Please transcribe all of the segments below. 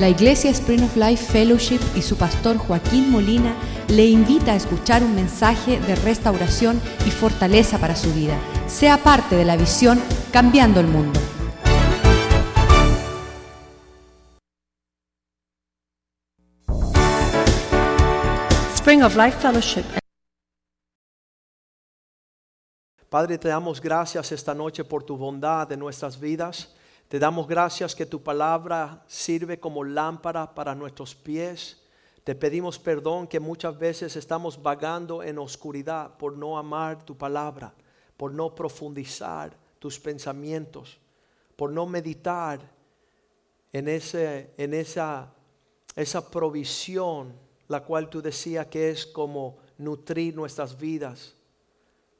La Iglesia Spring of Life Fellowship y su pastor Joaquín Molina le invita a escuchar un mensaje de restauración y fortaleza para su vida. Sea parte de la visión Cambiando el Mundo. Spring of Life Fellowship. Padre, te damos gracias esta noche por tu bondad en nuestras vidas. Te damos gracias que tu palabra sirve como lámpara para nuestros pies. Te pedimos perdón que muchas veces estamos vagando en oscuridad por no amar tu palabra, por no profundizar tus pensamientos, por no meditar en, ese, en esa, esa provisión, la cual tú decías que es como nutrir nuestras vidas.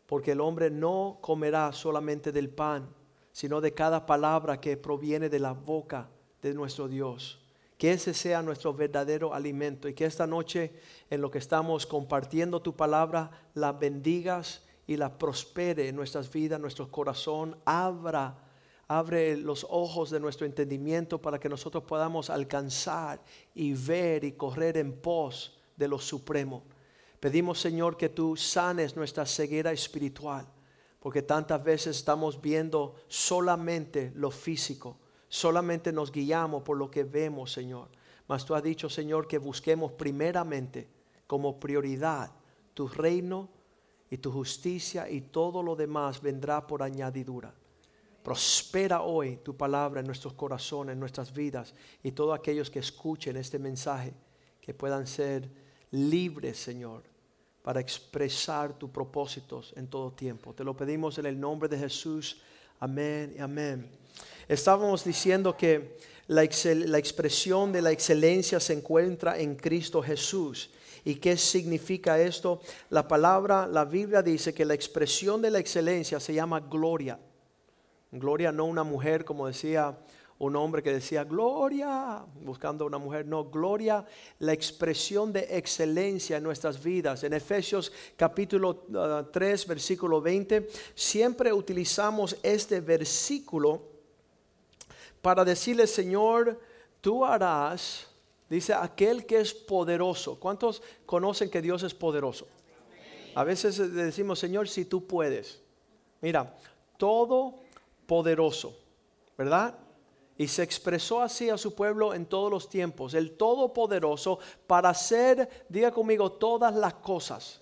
Porque el hombre no comerá solamente del pan, sino de cada palabra que proviene de la boca de nuestro Dios. Que ese sea nuestro verdadero alimento y que esta noche en lo que estamos compartiendo tu palabra la bendigas y la prospere en nuestras vidas, nuestro corazón, abra, abre los ojos de nuestro entendimiento para que nosotros podamos alcanzar y ver y correr en pos de lo supremo. Pedimos Señor que tú sanes nuestra ceguera espiritual porque tantas veces estamos viendo solamente lo físico, solamente nos guiamos por lo que vemos, Señor. Mas tú has dicho, Señor, que busquemos primeramente como prioridad tu reino y tu justicia y todo lo demás vendrá por añadidura. Prospera hoy tu palabra en nuestros corazones, en nuestras vidas y todos aquellos que escuchen este mensaje, que puedan ser libres, Señor, para expresar tus propósitos en todo tiempo. Te lo pedimos en el nombre de Jesús. Amén y amén. Estábamos diciendo que la, la, expresión de la excelencia se encuentra en Cristo Jesús. ¿Y qué significa esto? La palabra, la Biblia dice que la expresión de la excelencia se llama gloria. Gloria no una mujer, como decía un hombre que decía gloria, buscando una mujer, no, gloria, la expresión de excelencia en nuestras vidas. En Efesios capítulo 3, ah, versículo 20, siempre utilizamos este versículo para decirle, Señor, tú harás, dice, aquel que es poderoso. ¿Cuántos conocen que Dios es poderoso? A veces decimos, Señor, si tú puedes. Mira, todo poderoso, ¿verdad? Y se expresó así a su pueblo en todos los tiempos, el Todopoderoso, para hacer, diga conmigo, todas las cosas.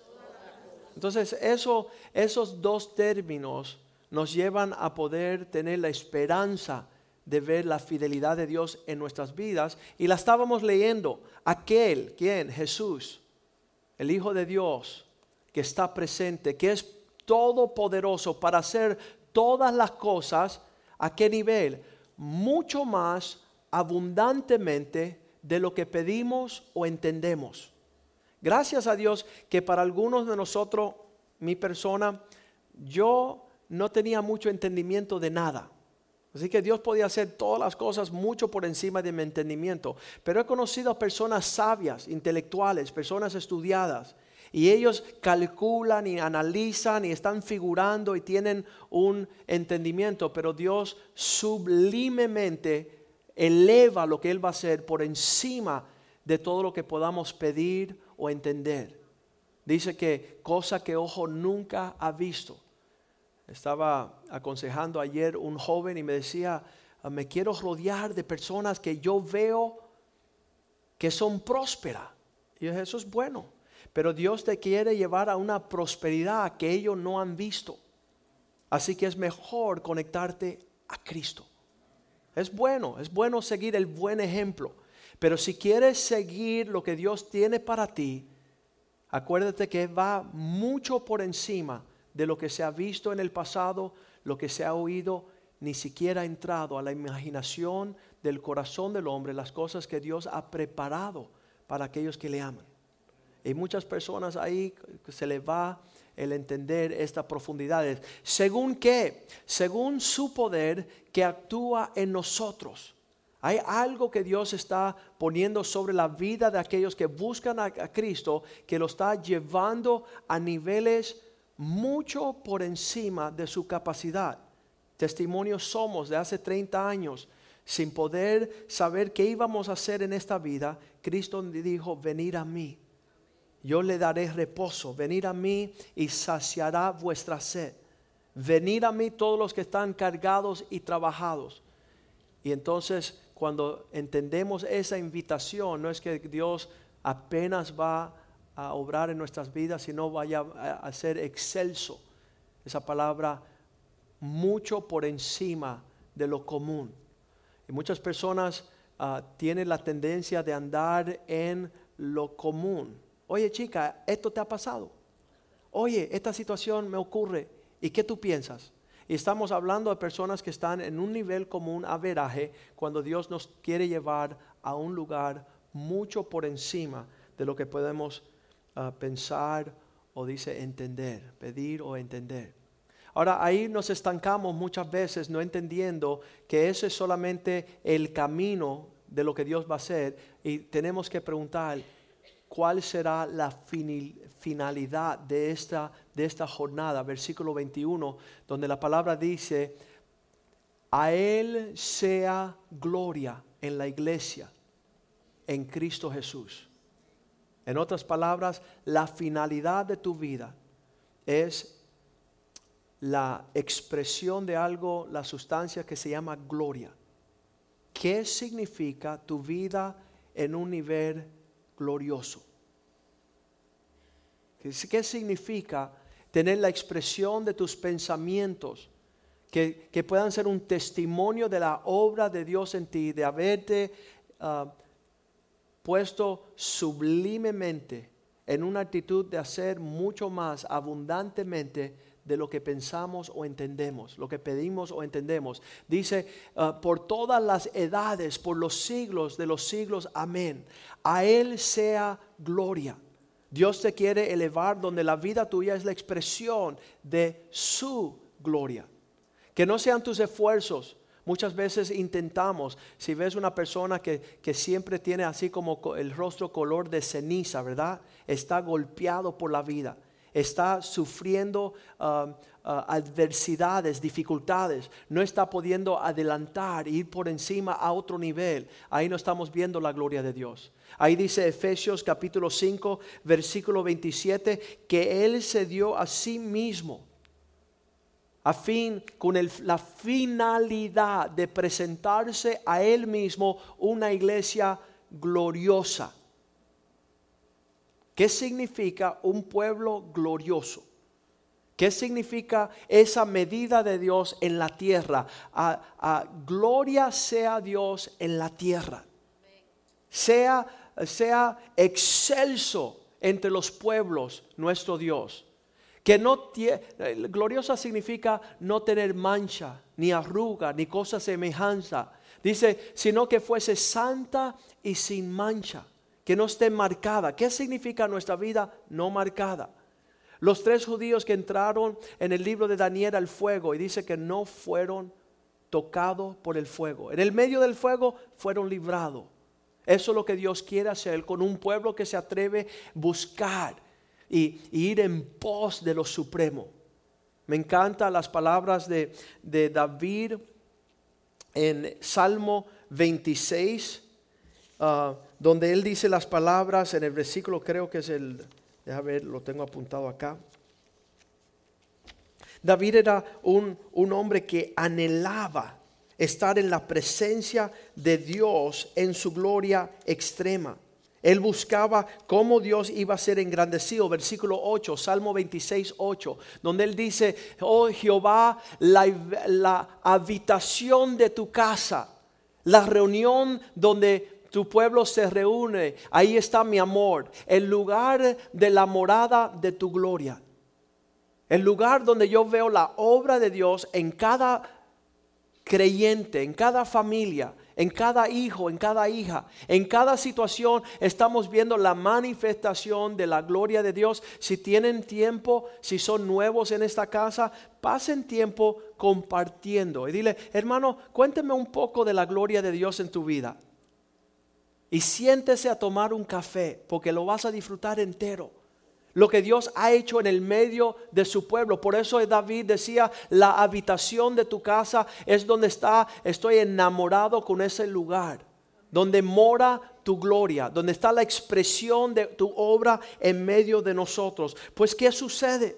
Entonces, eso, esos dos términos nos llevan a poder tener la esperanza de ver la fidelidad de Dios en nuestras vidas. Y la estábamos leyendo, aquel, ¿quién? Jesús, el Hijo de Dios, que está presente, que es todopoderoso para hacer todas las cosas, ¿a qué nivel? Mucho más abundantemente de lo que pedimos o entendemos. Gracias a Dios que para algunos de nosotros, mi persona, yo no tenía mucho entendimiento de nada. Así que Dios podía hacer todas las cosas mucho por encima de mi entendimiento. Pero he conocido a personas sabias, intelectuales, personas estudiadas, y ellos calculan y analizan y están figurando y tienen un entendimiento, pero Dios sublimemente eleva lo que Él va a hacer por encima de todo lo que podamos pedir o entender. Dice que cosa que ojo nunca ha visto. Estaba aconsejando ayer un joven y me decía, me quiero rodear de personas que yo veo que son prósperas. Y eso es bueno. Pero Dios te quiere llevar a una prosperidad que ellos no han visto. Así que es mejor conectarte a Cristo. Es bueno, es bueno seguir el buen ejemplo. Pero si quieres seguir lo que Dios tiene para ti, acuérdate que va mucho por encima de lo que se ha visto en el pasado, lo que se ha oído, ni siquiera ha entrado a la imaginación del corazón del hombre, las cosas que Dios ha preparado para aquellos que le aman. Y muchas personas ahí se les va el entender estas profundidades. ¿Según qué? Según su poder que actúa en nosotros. Hay algo que Dios está poniendo sobre la vida de aquellos que buscan a, Cristo, que lo está llevando a niveles mucho por encima de su capacidad. Testimonios somos de hace 30 años sin poder saber qué íbamos a hacer en esta vida, Cristo dijo, venir a mí. Yo le daré reposo, venir a mí y saciará vuestra sed. Venir a mí todos los que están cargados y trabajados. Y entonces cuando entendemos esa invitación, no es que Dios apenas va a obrar en nuestras vidas, sino vaya a ser excelso. Esa palabra mucho por encima de lo común. Y muchas personas ah, tienen la tendencia de andar en lo común. Oye chica, esto te ha pasado. Oye, esta situación me ocurre. ¿Y qué tú piensas? Y estamos hablando de personas que están en un nivel común averaje cuando Dios nos quiere llevar a un lugar mucho por encima de lo que podemos ah, pensar o dice entender, pedir o entender. Ahora ahí nos estancamos muchas veces no entendiendo que ese es solamente el camino de lo que Dios va a hacer y tenemos que preguntar cuál será la finalidad de esta, de esta jornada, versículo 21, donde la palabra dice, a Él sea gloria en la iglesia, en Cristo Jesús. En otras palabras, la finalidad de tu vida es la expresión de algo, la sustancia que se llama gloria. ¿Qué significa tu vida en un nivel glorioso? ¿Qué significa tener la expresión de tus pensamientos? Que, puedan ser un testimonio de la obra de Dios en ti, de haberte ah, puesto sublimemente en una actitud de hacer mucho más abundantemente de lo que pensamos o entendemos, lo que pedimos o entendemos. Dice, ah, por todas las edades, por los siglos de los siglos, amén. A Él sea gloria. Dios te quiere elevar donde la vida tuya es la expresión de su gloria. Que no sean tus esfuerzos. Muchas veces intentamos, si ves una persona que, que siempre tiene así como el rostro color de ceniza, ¿verdad? Está golpeado por la vida está sufriendo um, uh, adversidades, dificultades, no está pudiendo adelantar, ir por encima a otro nivel, ahí no estamos viendo la gloria de Dios. Ahí dice Efesios capítulo 5, versículo 27, que Él se dio a sí mismo a fin, con la finalidad de presentarse a Él mismo una iglesia gloriosa ¿Qué significa un pueblo glorioso? ¿Qué significa esa medida de Dios en la tierra? Gloria sea Dios en la tierra. Sea, sea excelso entre los pueblos nuestro Dios. Que no gloriosa significa no tener mancha, ni arruga, ni cosa semejanza. Dice, sino que fuese santa y sin mancha que no esté marcada. ¿Qué significa nuestra vida no marcada? Los tres judíos que entraron en el libro de Daniel al fuego y dice que no fueron tocados por el fuego. En el medio del fuego fueron librados. Eso es lo que Dios quiere hacer con un pueblo que se atreve a buscar y, ir en pos de lo supremo. Me encantan las palabras de, de David en Salmo 26 Ah, donde él dice las palabras en el versículo, creo que es el, déjame ver, lo tengo apuntado acá. David era un, un hombre que anhelaba estar en la presencia de Dios en su gloria extrema. Él buscaba cómo Dios iba a ser engrandecido. Versículo 8, Salmo 26, 8, donde él dice, oh Jehová, la, la habitación de tu casa, la reunión donde tu pueblo se reúne, ahí está mi amor, el lugar de la morada de tu gloria. El lugar donde yo veo la obra de Dios en cada creyente, en cada familia, en cada hijo, en cada hija, en cada situación estamos viendo la manifestación de la gloria de Dios. Si tienen tiempo, si son nuevos en esta casa, pasen tiempo compartiendo. Y dile, hermano, cuénteme un poco de la gloria de Dios en tu vida y siéntese a tomar un café porque lo vas a disfrutar entero. lo que Dios ha hecho en el medio de su pueblo. Por eso David decía, la habitación de tu casa es donde está, estoy enamorado con ese lugar, donde mora tu gloria, donde está la expresión de tu obra en medio de nosotros. Pues ¿qué sucede?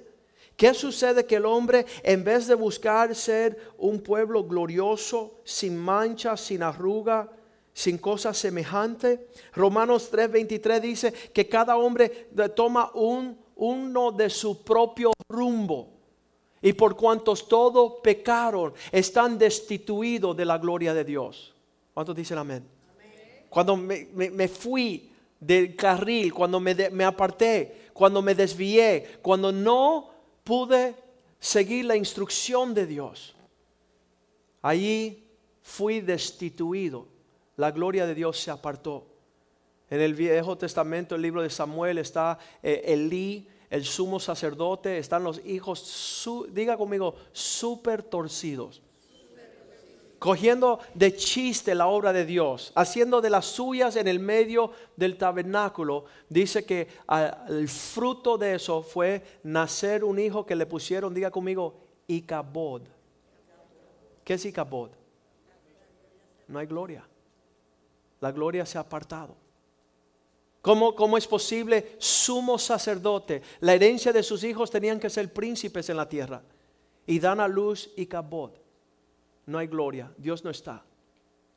¿Qué sucede que el hombre, en vez de buscar ser un pueblo glorioso, sin mancha, sin arruga, sin cosas semejantes. Romanos 3:23 dice que cada hombre toma un, uno de su propio rumbo. Y por cuantos todos pecaron, están destituidos de la gloria de Dios. ¿Cuántos dicen amén? Cuando me, fui del carril, cuando me, me aparté, cuando me desvié, cuando no pude seguir la instrucción de Dios, allí fui destituido la gloria de Dios se apartó. En el Viejo Testamento, el libro de Samuel, está eh, Elí, el sumo sacerdote, están los hijos, diga conmigo, súper torcidos. Cogiendo de chiste la obra de Dios, haciendo de las suyas en el medio del tabernáculo, dice que el fruto de eso fue nacer un hijo que le pusieron, diga conmigo, Icabod. ¿Qué es Icabod? No hay gloria la gloria se ha apartado. ¿Cómo, ¿Cómo, es posible sumo sacerdote? La herencia de sus hijos tenían que ser príncipes en la tierra. Y dan a luz y cabot. No hay gloria, Dios no está.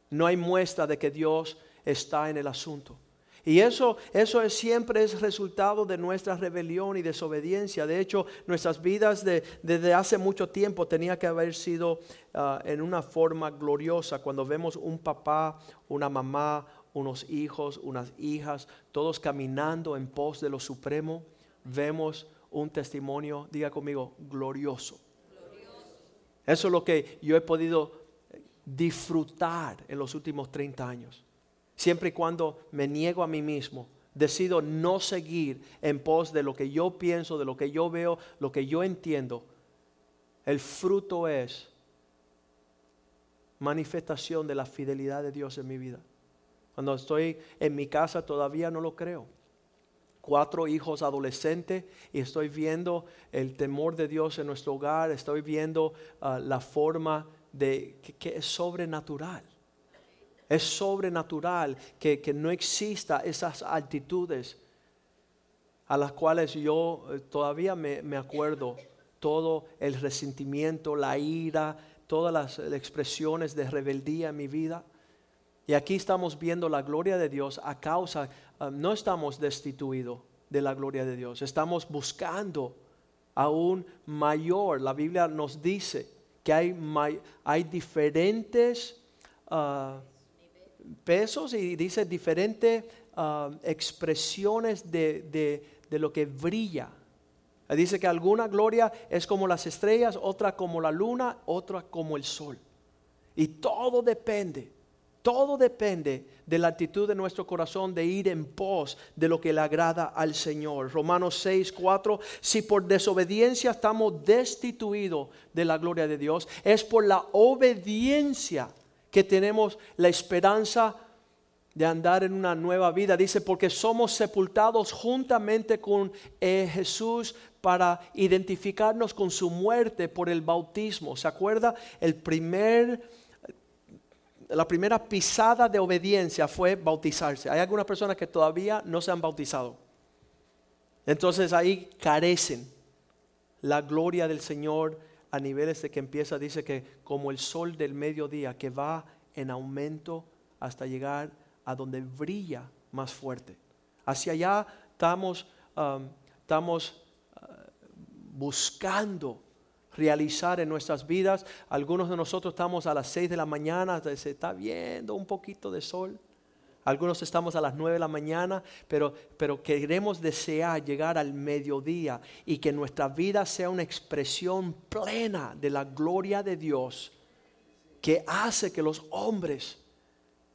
No hay muestra de que Dios está en el asunto. Y eso, eso es, siempre es resultado de nuestra rebelión y desobediencia. De hecho, nuestras vidas desde hace mucho tiempo tenía que haber sido ah, en una forma gloriosa. Cuando vemos un papá, una mamá, unos hijos, unas hijas, todos caminando en pos de lo supremo, vemos un testimonio, diga conmigo, glorioso. Eso es lo que yo he podido disfrutar en los últimos 30 años. Siempre y cuando me niego a mí mismo, decido no seguir en pos de lo que yo pienso, de lo que yo veo, lo que yo entiendo, el fruto es manifestación de la fidelidad de Dios en mi vida. Cuando estoy en mi casa todavía no lo creo. Cuatro hijos adolescentes y estoy viendo el temor de Dios en nuestro hogar, estoy viendo ah, la forma de que es sobrenatural. Es sobrenatural que, no exista esas actitudes a las cuales yo eh, todavía me, acuerdo. Todo el resentimiento, la ira, todas las expresiones de rebeldía en mi vida. Y aquí estamos viendo la gloria de Dios a causa, ah, no estamos destituidos de la gloria de Dios, estamos buscando aún mayor. La Biblia nos dice que hay, hay diferentes uh, pesos y dice diferentes ah, expresiones de, lo que brilla. Dice que alguna gloria es como las estrellas, otra como la luna, otra como el sol. Y todo depende, todo depende de la actitud de nuestro corazón de ir en pos de lo que le agrada al Señor. Romanos 6, 4, si por desobediencia estamos destituidos de la gloria de Dios, es por la obediencia que tenemos la esperanza de andar en una nueva vida. Dice, porque somos sepultados juntamente con eh, Jesús para identificarnos con su muerte por el bautismo. ¿Se acuerda? El primer, la primera pisada de obediencia fue bautizarse. Hay algunas personas que todavía no se han bautizado. Entonces ahí carecen la gloria del Señor a niveles de que empieza, dice que como el sol del mediodía que va en aumento hasta llegar a donde brilla más fuerte. Hacia allá estamos, estamos uh, buscando realizar en nuestras vidas. Algunos de nosotros estamos a las 6 de la mañana, se está viendo un poquito de sol. Algunos estamos a las 9 de la mañana, pero, pero queremos desear llegar al mediodía y que nuestra vida sea una expresión plena de la gloria de Dios que hace que los hombres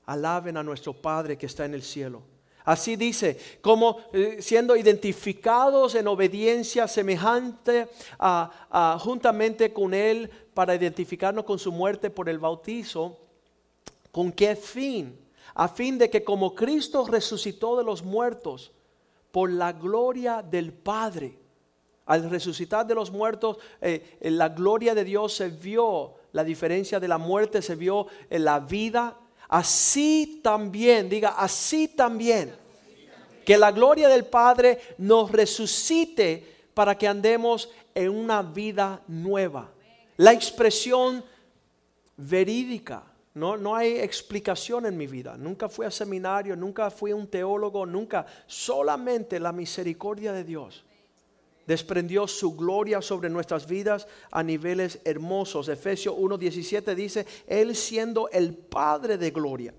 alaben a nuestro Padre que está en el cielo. Así dice, como eh, siendo identificados en obediencia semejante a, juntamente con Él para identificarnos con su muerte por el bautizo. ¿Con qué fin? A fin de que como Cristo resucitó de los muertos por la gloria del Padre. Al resucitar de los muertos, eh, la gloria de Dios se vio, la diferencia de la muerte se vio en la vida. Así también, diga, así también, que la gloria del Padre nos resucite para que andemos en una vida nueva. La expresión verídica. No, no hay explicación en mi vida. Nunca fui a seminario, nunca fui un teólogo, nunca. Solamente la misericordia de Dios desprendió su gloria sobre nuestras vidas a niveles hermosos. Efesios 1.17 dice, Él siendo el Padre de gloria.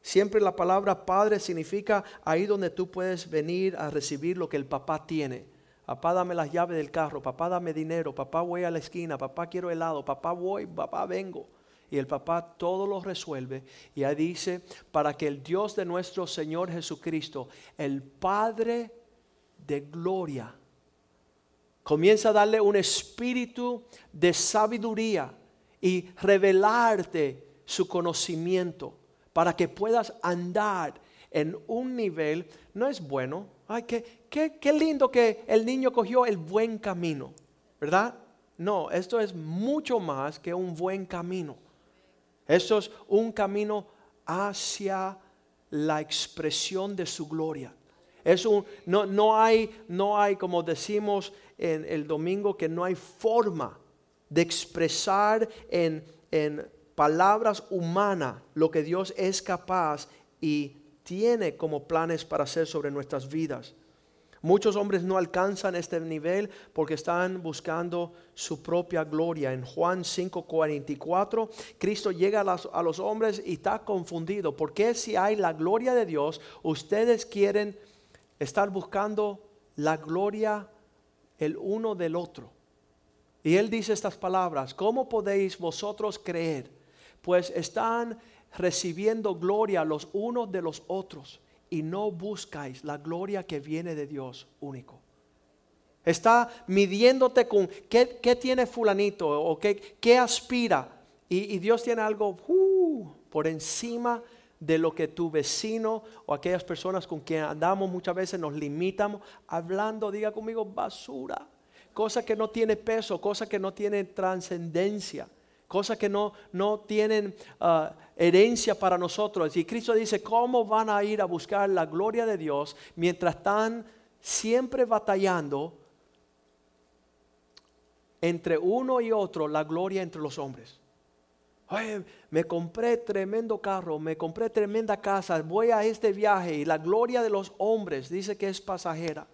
Siempre la palabra Padre significa ahí donde tú puedes venir a recibir lo que el papá tiene. Papá, dame las llaves del carro, papá, dame dinero, papá, voy a la esquina, papá, quiero helado, papá, voy, papá, vengo. Y el papá todo lo resuelve. Y ahí dice, para que el Dios de nuestro Señor Jesucristo, el Padre de gloria, comienza a darle un espíritu de sabiduría y revelarte su conocimiento para que puedas andar en un nivel, no es bueno, ay, qué, qué, qué lindo que el niño cogió el buen camino, ¿verdad? No, esto es mucho más que un buen camino. Esto es un camino hacia la expresión de su gloria. Es un, no, no, hay, no hay, como decimos en el domingo, que no hay forma de expresar en, en palabras humanas lo que Dios es capaz y tiene como planes para hacer sobre nuestras vidas. Muchos hombres no alcanzan este nivel porque están buscando su propia gloria. En Juan 5:44, Cristo llega a, los hombres y está confundido. porque si hay la gloria de Dios, ustedes quieren estar buscando la gloria el uno del otro? Y él dice estas palabras, ¿cómo podéis vosotros creer? Pues están recibiendo gloria los unos de los otros y no buscáis la gloria que viene de Dios único. Está midiéndote con qué, tiene fulanito o qué, qué aspira. Y, Dios tiene algo uh, por encima de lo que tu vecino o aquellas personas con quien andamos muchas veces nos limitamos hablando, diga conmigo, basura. Cosa que no tiene peso, cosa que no tiene trascendencia cosas que no, no tienen ah, herencia para nosotros. Y Cristo dice, ¿cómo van a ir a buscar la gloria de Dios mientras están siempre batallando entre uno y otro la gloria entre los hombres? me compré tremendo carro, me compré tremenda casa, voy a este viaje y la gloria de los hombres dice que es pasajera.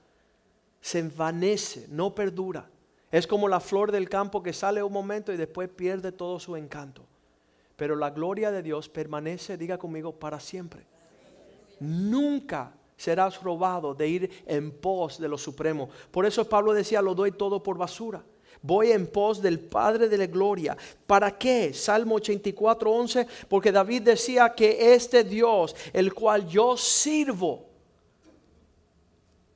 Se envanece, no perdura. Es como la flor del campo que sale un momento y después pierde todo su encanto. Pero la gloria de Dios permanece, diga conmigo, para siempre. Nunca serás robado de ir en pos de lo supremo. Por eso Pablo decía, lo doy todo por basura. Voy en pos del Padre de la Gloria. ¿Para qué? Salmo 84, 11. Porque David decía que este Dios, el cual yo sirvo,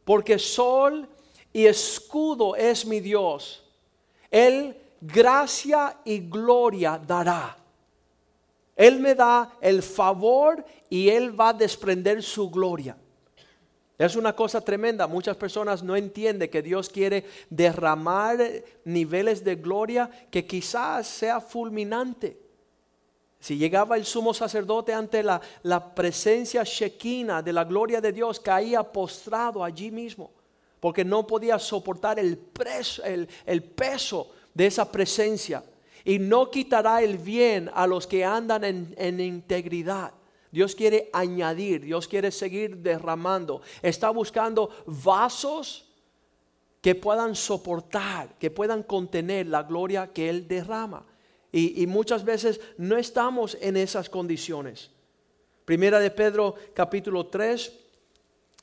porque sol y escudo es mi Dios. Él gracia y gloria dará. Él me da el favor y Él va a desprender su gloria. Es una cosa tremenda. Muchas personas no entienden que Dios quiere derramar niveles de gloria que quizás sea fulminante. Si llegaba el sumo sacerdote ante la, la presencia shekina de la gloria de Dios, caía postrado allí mismo porque no podía soportar el, peso de esa presencia. Y no quitará el bien a los que andan en, en integridad. Dios quiere añadir, Dios quiere seguir derramando. Está buscando vasos que puedan soportar, que puedan contener la gloria que Él derrama. Y, y, muchas veces no estamos en esas condiciones. Primera de Pedro capítulo 3,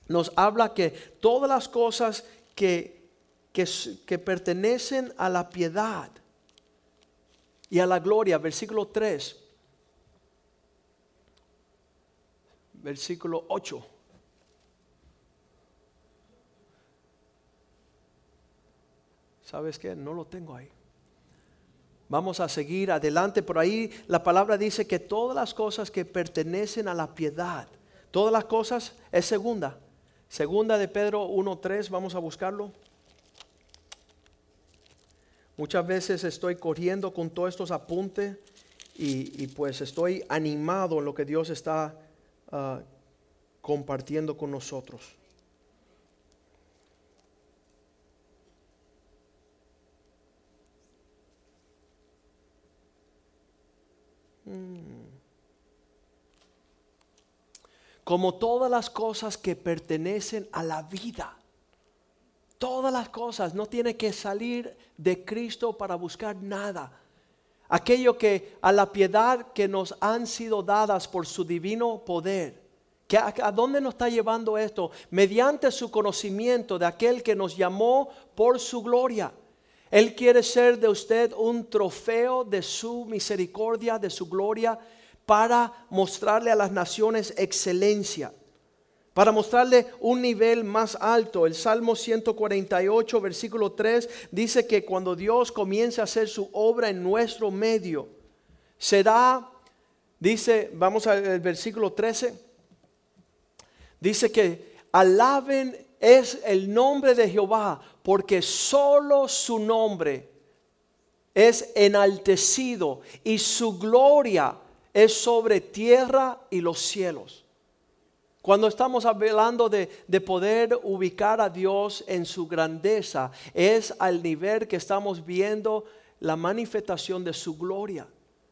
nos habla que todas las cosas que, que, pertenecen a la piedad y a la gloria, versículo 3, versículo 8. ¿Sabes qué? No lo tengo ahí. Vamos a seguir adelante. Por ahí la palabra dice que todas las cosas que pertenecen a la piedad, todas las cosas es segunda Segunda de Pedro 1.3, vamos a buscarlo. Muchas veces estoy corriendo con todos estos apuntes y, pues estoy animado en lo que Dios está ah, compartiendo con nosotros. Mm. Como todas las cosas que pertenecen a la vida Todas las cosas, no tiene que salir de Cristo para buscar nada. Aquello que a la piedad que nos han sido dadas por su divino poder. Que a, ¿A dónde nos está llevando esto? Mediante su conocimiento de aquel que nos llamó por su gloria. Él quiere ser de usted un trofeo de su misericordia, de su gloria, para mostrarle a las naciones excelencia para mostrarle un nivel más alto. El Salmo 148, versículo 3, dice que cuando Dios comience a hacer su obra en nuestro medio, será, dice, vamos al versículo 13, dice que alaben es el nombre de Jehová, porque solo su nombre es enaltecido y su gloria es sobre tierra y los cielos. Cuando estamos hablando de, poder ubicar a Dios en su grandeza, es al nivel que estamos viendo la manifestación de su gloria,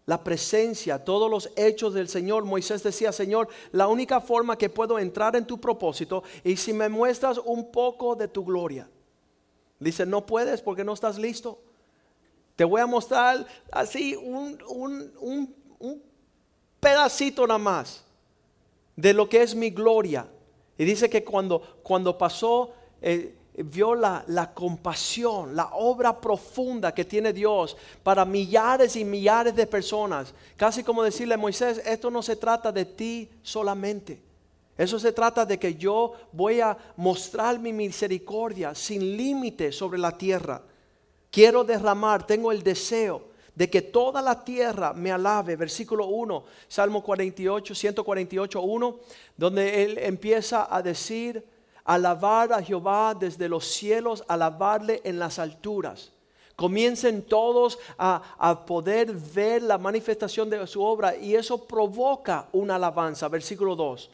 la presencia, todos los hechos del Señor. Moisés decía, Señor, la única forma que puedo entrar en tu propósito es si me muestras un poco de tu gloria. Dice, no puedes porque no estás listo. Te voy a mostrar así un, un pedacito nada más de lo que es mi gloria. Y dice que cuando, cuando pasó, eh, vio la, la, compasión, la obra profunda que tiene Dios para millares y millares de personas. Casi como decirle a Moisés, esto no se trata de ti solamente. Eso se trata de que yo voy a mostrar mi misericordia sin límite sobre la tierra. Quiero derramar, tengo el deseo de que toda la tierra me alabe. Versículo 1, Salmo 48, 148, 1, donde él empieza a decir, alabar a Jehová desde los cielos, alabarle en las alturas. Comiencen todos a, a, poder ver la manifestación de su obra y eso provoca una alabanza. Versículo 2.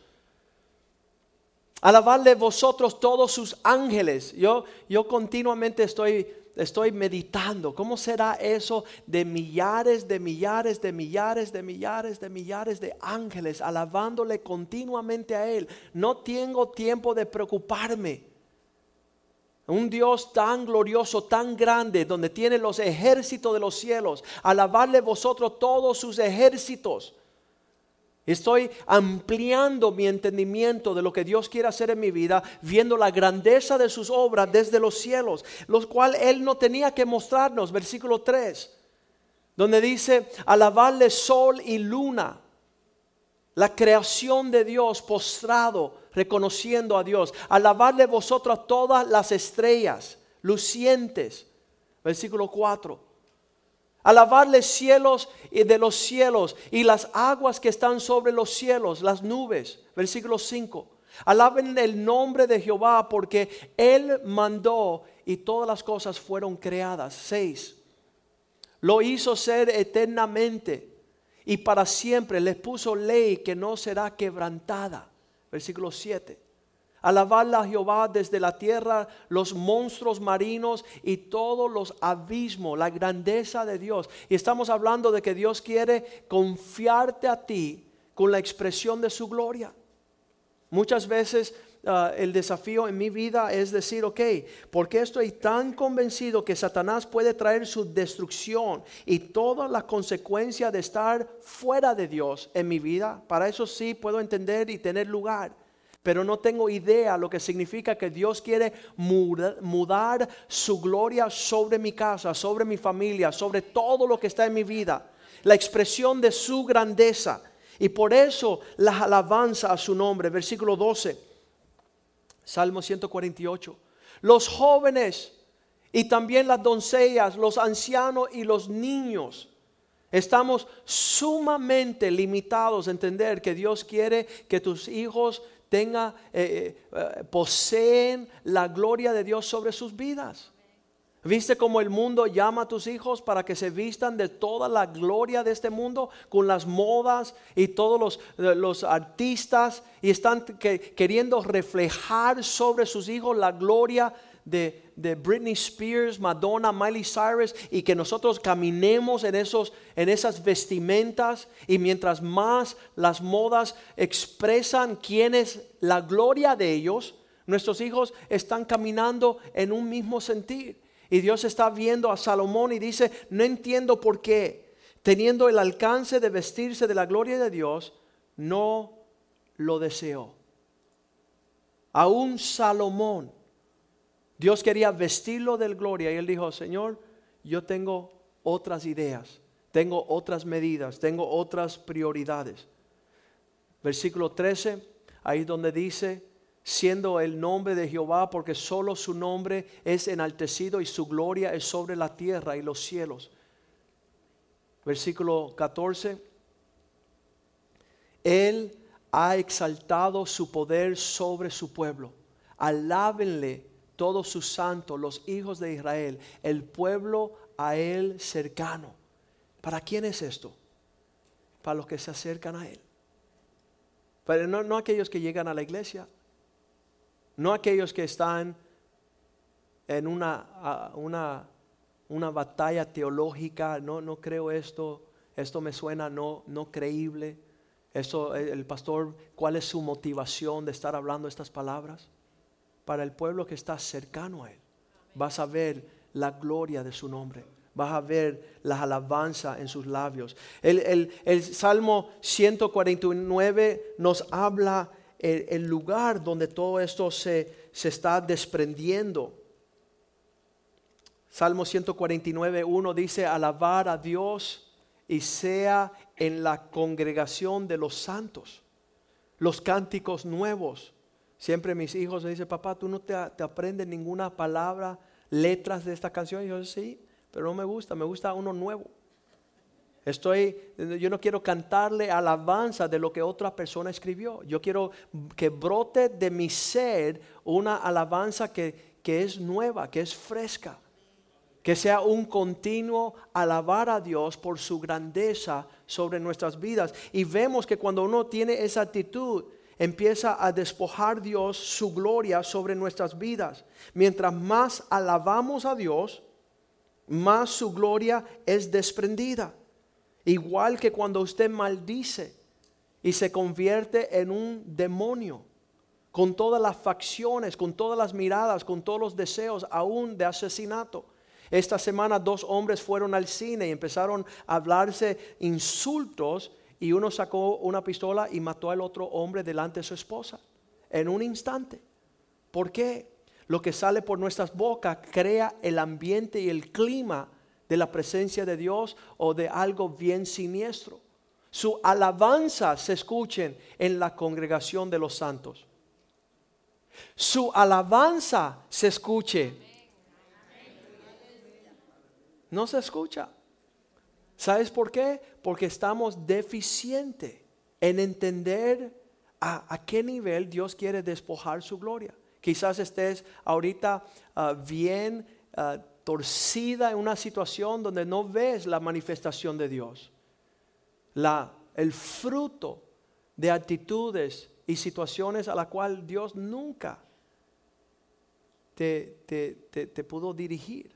Alabarle vosotros todos sus ángeles. Yo, yo continuamente estoy estoy meditando, ¿cómo será eso de millares, de millares, de millares, de millares, de millares de ángeles alabándole continuamente a Él? No tengo tiempo de preocuparme. Un Dios tan glorioso, tan grande, donde tiene los ejércitos de los cielos. Alabarle vosotros todos sus ejércitos. Estoy ampliando mi entendimiento de lo que Dios quiere hacer en mi vida, viendo la grandeza de sus obras desde los cielos, los cuales Él no tenía que mostrarnos. Versículo 3, donde dice, alabarle sol y luna, la creación de Dios postrado, reconociendo a Dios. Alabarle vosotros todas las estrellas lucientes. Versículo 4 Alabarle cielos y de los cielos y las aguas que están sobre los cielos, las nubes. Versículo 5. Alaben el nombre de Jehová porque Él mandó y todas las cosas fueron creadas. 6. Lo hizo ser eternamente y para siempre les puso ley que no será quebrantada. Versículo 7. Alabarla a Jehová desde la tierra, los monstruos marinos y todos los abismos, la grandeza de Dios. Y estamos hablando de que Dios quiere confiarte a ti con la expresión de su gloria. Muchas veces ah, el desafío en mi vida es decir, ok, porque estoy tan convencido que Satanás puede traer su destrucción y todas las consecuencias de estar fuera de Dios en mi vida? Para eso sí puedo entender y tener lugar pero no tengo idea lo que significa que Dios quiere mudar, su gloria sobre mi casa, sobre mi familia, sobre todo lo que está en mi vida. La expresión de su grandeza. Y por eso la alabanza a su nombre. Versículo 12. Salmo 148. Los jóvenes y también las doncellas, los ancianos y los niños. Estamos sumamente limitados a entender que Dios quiere que tus hijos tenga, eh, eh, poseen la gloria de Dios sobre sus vidas. ¿Viste cómo el mundo llama a tus hijos para que se vistan de toda la gloria de este mundo con las modas y todos los, eh, los artistas y están queriendo reflejar sobre sus hijos la gloria de, de, Britney Spears, Madonna, Miley Cyrus y que nosotros caminemos en, esos, en esas vestimentas y mientras más las modas expresan quién es la gloria de ellos, nuestros hijos están caminando en un mismo sentido. Y Dios está viendo a Salomón y dice, no entiendo por qué, teniendo el alcance de vestirse de la gloria de Dios, no lo deseó. Aún Salomón, Dios quería vestirlo de gloria y él dijo, Señor, yo tengo otras ideas, tengo otras medidas, tengo otras prioridades. Versículo 13, ahí donde dice, siendo el nombre de Jehová, porque solo su nombre es enaltecido y su gloria es sobre la tierra y los cielos. Versículo 14. Él ha exaltado su poder sobre su pueblo. Alábenle todos sus santos, los hijos de Israel, el pueblo a él cercano. ¿Para quién es esto? Para los que se acercan a él. Pero no, no aquellos que llegan a la iglesia, no aquellos que están en una, una, batalla teológica, no, no creo esto, esto me suena no, no creíble. Eso, el pastor, ¿cuál es su motivación de estar hablando estas palabras? Para el pueblo que está cercano a él. Vas a ver la gloria de su nombre. Vas a ver la alabanza en sus labios. El Salmo 149 nos habla el, lugar donde todo esto se, se está desprendiendo. Salmo 149, 1 dice, alabar a Dios y sea en la congregación de los santos. Los cánticos nuevos. Siempre mis hijos me dicen, papá, tú no te, te aprendes ninguna palabra, letras de esta canción. Y yo, sí, pero no me gusta, me gusta uno nuevo. Estoy, yo no quiero cantarle alabanza de lo que otra persona escribió. Yo quiero que brote de mi ser una alabanza que, que es nueva, que es fresca. Que sea un continuo alabar a Dios por su grandeza sobre nuestras vidas. Y vemos que cuando uno tiene esa actitud, empieza a despojar Dios su gloria sobre nuestras vidas. Mientras más alabamos a Dios, más su gloria es desprendida. Igual que cuando usted maldice y se convierte en un demonio, con todas las facciones, con todas las miradas, con todos los deseos, aún de asesinato. Esta semana dos hombres fueron al cine y empezaron a hablarse insultos y uno sacó una pistola y mató al otro hombre delante de su esposa en un instante. ¿Por qué? Lo que sale por nuestras bocas crea el ambiente y el clima de la presencia de Dios o de algo bien siniestro. Su alabanza se escuchen en la congregación de los santos. Su alabanza se escuche. No se escucha. ¿Sabes por qué? Porque estamos deficientes en entender a, qué nivel Dios quiere despojar su gloria. Quizás estés ahorita ah, bien ah, torcida en una situación donde no ves la manifestación de Dios. La, el fruto de actitudes y situaciones a la cual Dios nunca te, te, pudo dirigir.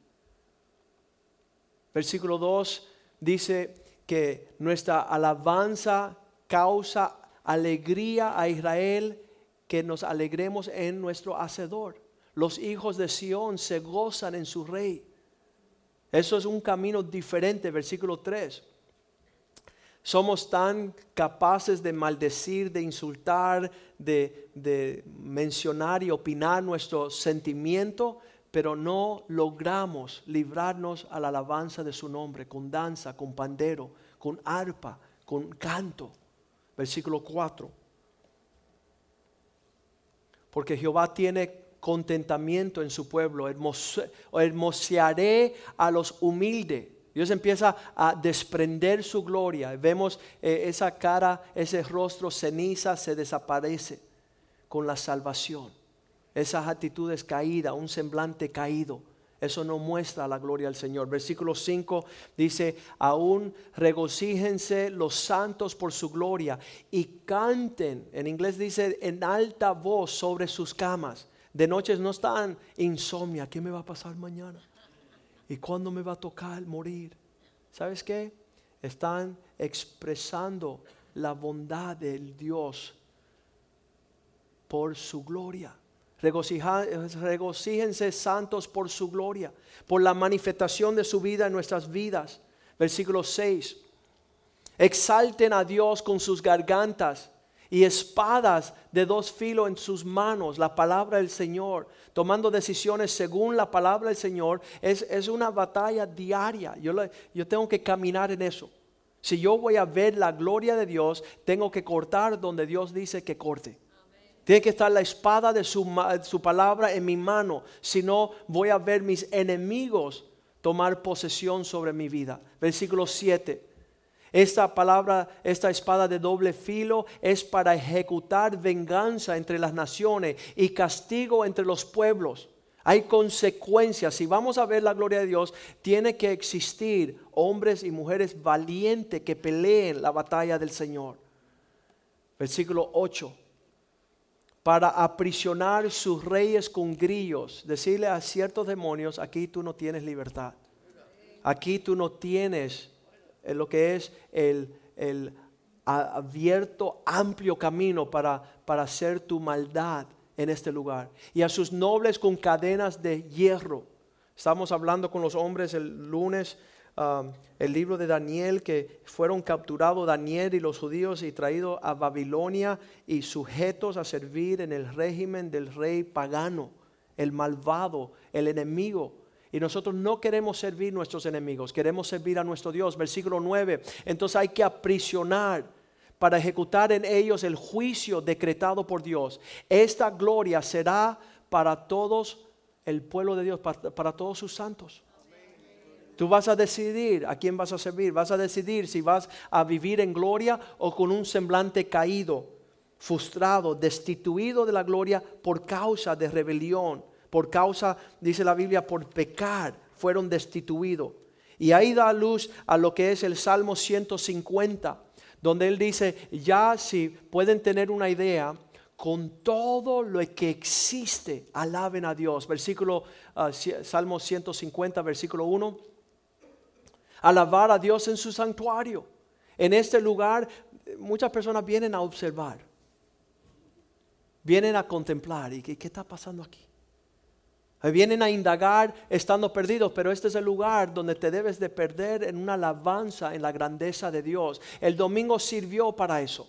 Versículo 2 dice que nuestra alabanza causa alegría a Israel, que nos alegremos en nuestro Hacedor los hijos de Sión se gozan en su rey. Eso es un camino diferente, versículo 3. Somos tan capaces de maldecir, de insultar, de, de mencionar y opinar nuestro sentimiento, pero no logramos librarnos a la alabanza de su nombre, con danza, con pandero, con arpa, con canto. Versículo 4. Porque Jehová tiene contentamiento en su pueblo, hermosearé a los humildes. Dios empieza a desprender su gloria. Vemos eh, esa cara, ese rostro ceniza se desaparece. con la salvación. Esas actitudes caídas, un semblante caído. Eso no muestra la gloria del Señor. Versículo 5 dice, aún regocíjense los santos por su gloria y canten, en inglés dice, en alta voz sobre sus camas. De noches no están insomnia, ¿qué me va a pasar mañana? ¿Y cuándo me va a tocar morir? ¿Sabes qué? Están expresando la bondad del Dios por su gloria. Regocíjense santos por su gloria, por la manifestación de su vida en nuestras vidas. Versículo 6. Exalten a Dios con sus gargantas y espadas de dos filos en sus manos, la palabra del Señor, tomando decisiones según la palabra del Señor, es, es una batalla diaria. Yo, yo tengo que caminar en eso. Si yo voy a ver la gloria de Dios, tengo que cortar donde Dios dice que corte. Tiene que estar la espada de su, su palabra en mi mano. Si no, voy a ver mis enemigos tomar posesión sobre mi vida. Versículo 7. Esta palabra, esta espada de doble filo es para ejecutar venganza entre las naciones y castigo entre los pueblos. Hay consecuencias. Si vamos a ver la gloria de Dios, tiene que existir hombres y mujeres valientes que peleen la batalla del Señor. Versículo 8 para aprisionar sus reyes con grillos, decirle a ciertos demonios, aquí tú no tienes libertad, aquí tú no tienes eh, lo que es el, el abierto, amplio camino para, para hacer tu maldad en este lugar. Y a sus nobles con cadenas de hierro. Estamos hablando con los hombres el lunes Um, el libro de Daniel, que fueron capturados Daniel y los judíos y traídos a Babilonia y sujetos a servir en el régimen del rey pagano, el malvado, el enemigo. Y nosotros no queremos servir nuestros enemigos, queremos servir a nuestro Dios. Versículo 9. Entonces hay que aprisionar para ejecutar en ellos el juicio decretado por Dios. Esta gloria será para todos el pueblo de Dios, para todos sus santos. Tú vas a decidir a quién vas a servir. Vas a decidir si vas a vivir en gloria o con un semblante caído, frustrado, destituido de la gloria por causa de rebelión, por causa, dice la Biblia, por pecar, fueron destituidos. Y ahí da luz a lo que es el Salmo 150, donde él dice, ya si pueden tener una idea, con todo lo que existe, alaben a Dios. Versículo, uh, Salmo 150, versículo 1 alabar a Dios en su santuario. En este lugar muchas personas vienen a observar, vienen a contemplar. ¿Y qué, está pasando aquí? Vienen a indagar estando perdidos, pero este es el lugar donde te debes de perder en una alabanza en la grandeza de Dios. El domingo sirvió para eso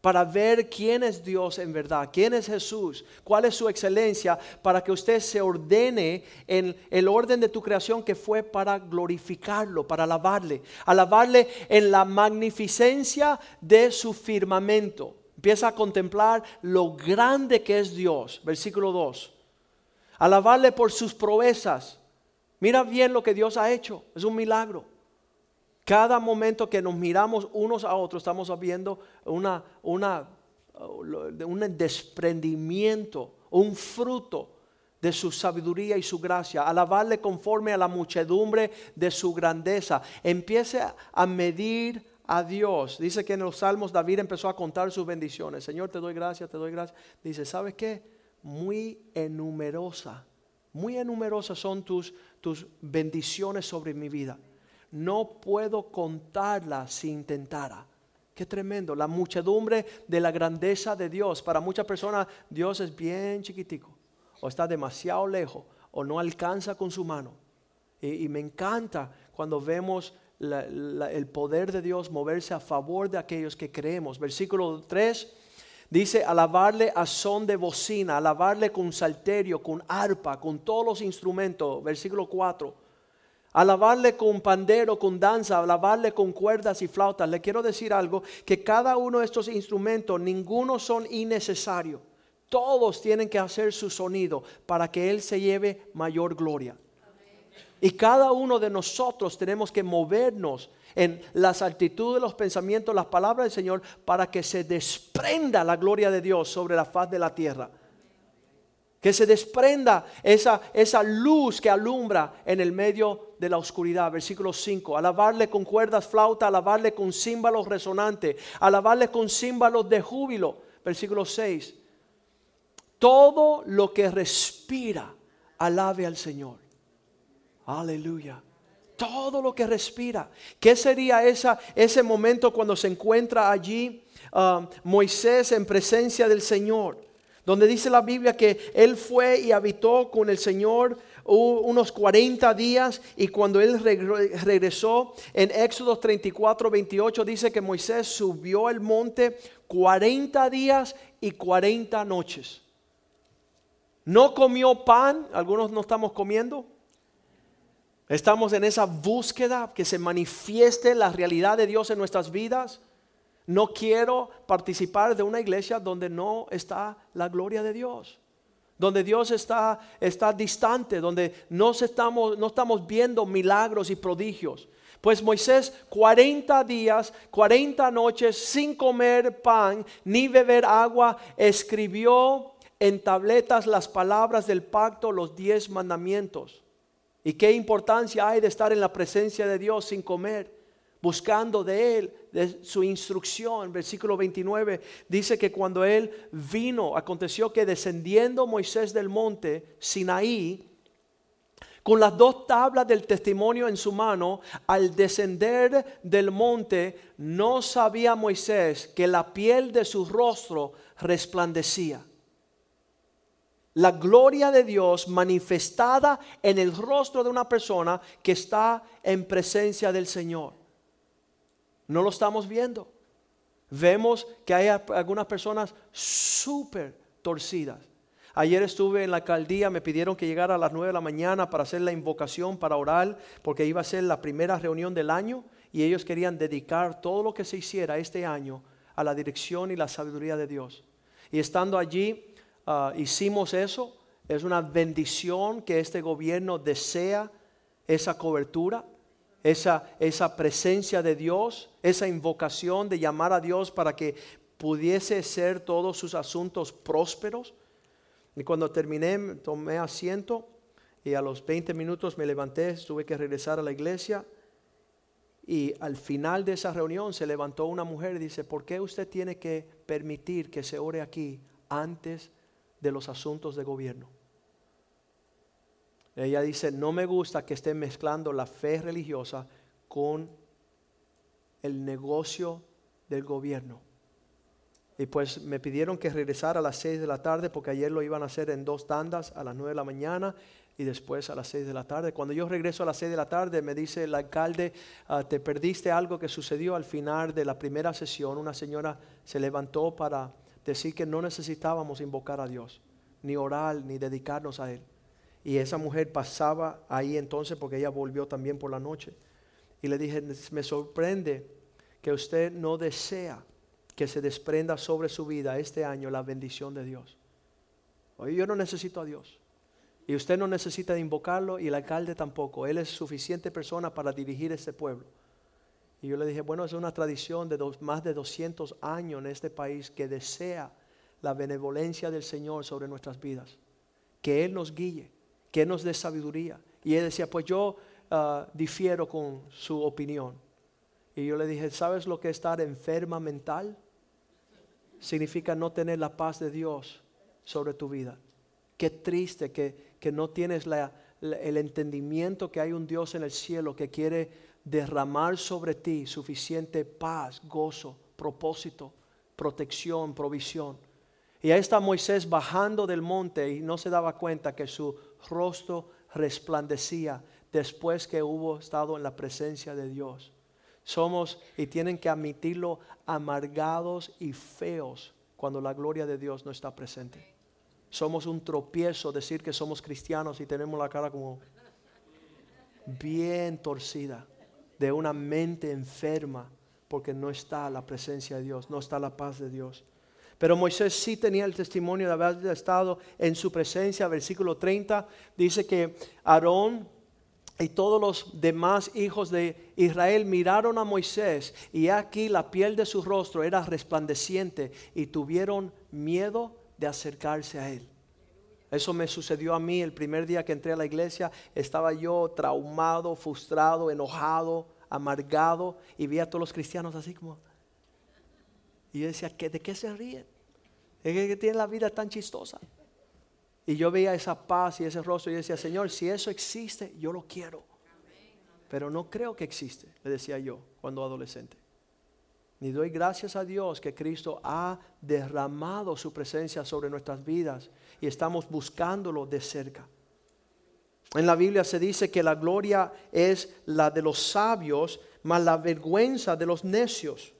para ver quién es Dios en verdad, quién es Jesús, cuál es su excelencia, para que usted se ordene en el orden de tu creación que fue para glorificarlo, para alabarle, alabarle en la magnificencia de su firmamento. Empieza a contemplar lo grande que es Dios, versículo 2. Alabarle por sus proezas. Mira bien lo que Dios ha hecho, es un milagro. Cada momento que nos miramos unos a otros estamos viendo un desprendimiento, un fruto de su sabiduría y su gracia, alabarle conforme a la muchedumbre de su grandeza. Empiece a medir a Dios. Dice que en los salmos David empezó a contar sus bendiciones. Señor, te doy gracias, te doy gracias. Dice, ¿sabes qué? Muy enumerosa, muy enumerosas son tus, tus bendiciones sobre mi vida no puedo contarla si intentara. Qué tremendo, la muchedumbre de la grandeza de Dios. Para muchas personas Dios es bien chiquitico, o está demasiado lejos, o no alcanza con su mano. Y, me encanta cuando vemos el poder de Dios moverse a favor de aquellos que creemos. Versículo 3 dice, alabarle a son de bocina, alabarle con salterio, con arpa, con todos los instrumentos. Versículo 4 alabarle con pandero, con danza, alabarle con cuerdas y flautas. Le quiero decir algo, que cada uno de estos instrumentos, ninguno son innecesarios. Todos tienen que hacer su sonido para que Él se lleve mayor gloria. Y cada uno de nosotros tenemos que movernos en las actitudes, los pensamientos, las palabras del Señor, para que se desprenda la gloria de Dios sobre la faz de la tierra. Que se desprenda esa, esa luz que alumbra en el medio de la oscuridad. Versículo 5. Alabarle con cuerdas flauta, alabarle con címbalos resonantes, alabarle con címbalos de júbilo. Versículo 6. Todo lo que respira, alabe al Señor. Aleluya todo lo que respira. ¿Qué sería ese momento cuando se encuentra allí um, Moisés en presencia del Señor? Donde dice la Biblia que él fue y habitó con el Señor unos 40 días y cuando él regresó en Éxodo 34, 28 dice que Moisés subió el monte 40 días y 40 noches. No comió pan, algunos no estamos comiendo, Estamos en esa búsqueda que se manifieste la realidad de Dios en nuestras vidas. No quiero participar de una iglesia donde no está la gloria de Dios. Donde Dios está, está distante, donde no estamos, no estamos viendo milagros y prodigios. Pues Moisés 40 días, 40 noches sin comer pan ni beber agua, escribió en tabletas las palabras del pacto, los diez mandamientos. ¿Y qué importancia hay de estar en la presencia de Dios sin comer? Buscando de Él, de su instrucción. Versículo 29 dice que cuando Él vino, aconteció que descendiendo Moisés del monte Sinaí, con las dos tablas del testimonio en su mano, al descender del monte, no sabía Moisés que la piel de su rostro resplandecía la gloria de Dios manifestada en el rostro de una persona que está en presencia del Señor. No lo estamos viendo. Vemos que hay algunas personas súper torcidas. Ayer estuve en la alcaldía, me pidieron que llegara a las 9 de la mañana para hacer la invocación, para orar, porque iba a ser la primera reunión del año y ellos querían dedicar todo lo que se hiciera este año a la dirección y la sabiduría de Dios. Y estando allí, Ah, hicimos eso. Es una bendición que este gobierno desea esa cobertura, esa, esa presencia de Dios, esa invocación de llamar a Dios para que pudiese ser todos sus asuntos prósperos. Y cuando terminé, tomé asiento y a los 20 minutos me levanté, tuve que regresar a la iglesia. Y al final de esa reunión se levantó una mujer y dice, ¿por qué usted tiene que permitir que se ore aquí antes de los asuntos de gobierno. Ella dice, no me gusta que estén mezclando la fe religiosa con el negocio del gobierno. Y pues me pidieron que regresara a las 6 de la tarde porque ayer lo iban a hacer en dos tandas a las 9 de la mañana y después a las 6 de la tarde. Cuando yo regreso a las 6 de la tarde me dice el alcalde, ah, te perdiste algo que sucedió al final de la primera sesión. Una señora se levantó para decir que no necesitábamos invocar a Dios, ni orar, ni dedicarnos a Él. Y esa mujer pasaba ahí entonces porque ella volvió también por la noche. Y le dije, me sorprende que usted no desea que se desprenda sobre su vida este año la bendición de Dios. Hoy yo no necesito a Dios. Y usted no necesita invocarlo y el alcalde tampoco. Él es suficiente persona para dirigir este pueblo. Y yo le dije, bueno, es una tradición de más de 200 años en este país que desea la benevolencia del Señor sobre nuestras vidas. Que Él nos guíe, que nos dé sabiduría. Y él decía, pues yo ah, difiero con su opinión. Y yo le dije, ¿sabes lo que es estar enferma mental? Significa no tener la paz de Dios sobre tu vida. Qué triste que, que no tienes el entendimiento que hay un Dios en el cielo que quiere derramar sobre ti suficiente paz, gozo, propósito, protección, provisión. Y ahí está Moisés bajando del monte y no se daba cuenta que su rostro resplandecía después que hubo estado en la presencia de Dios. Somos, y tienen que admitirlo, amargados y feos cuando la gloria de Dios no está presente. Somos un tropiezo decir que somos cristianos y tenemos la cara como bien torcida de una mente enferma porque no está la presencia de Dios, no está la paz de Dios. Pero Moisés sí tenía el testimonio de haber estado en su presencia. Versículo 30 dice que Aarón Y todos los demás hijos de Israel miraron a Moisés y aquí la piel de su rostro era resplandeciente y tuvieron miedo de acercarse a él. Eso me sucedió a mí el primer día que entré a la iglesia. Estaba yo traumado, frustrado, enojado, amargado y vi a todos los cristianos así como... Y yo decía, ¿de qué se ríen? Es que tienen la vida tan chistosa. Y yo veía esa paz y ese rostro y decía, Señor, si eso existe, yo lo quiero. Pero no creo que existe, le decía yo cuando adolescente. Ni doy gracias a Dios que Cristo ha derramado su presencia sobre nuestras vidas y estamos buscándolo de cerca. En la Biblia se dice que la gloria es la de los sabios, más la vergüenza de los necios.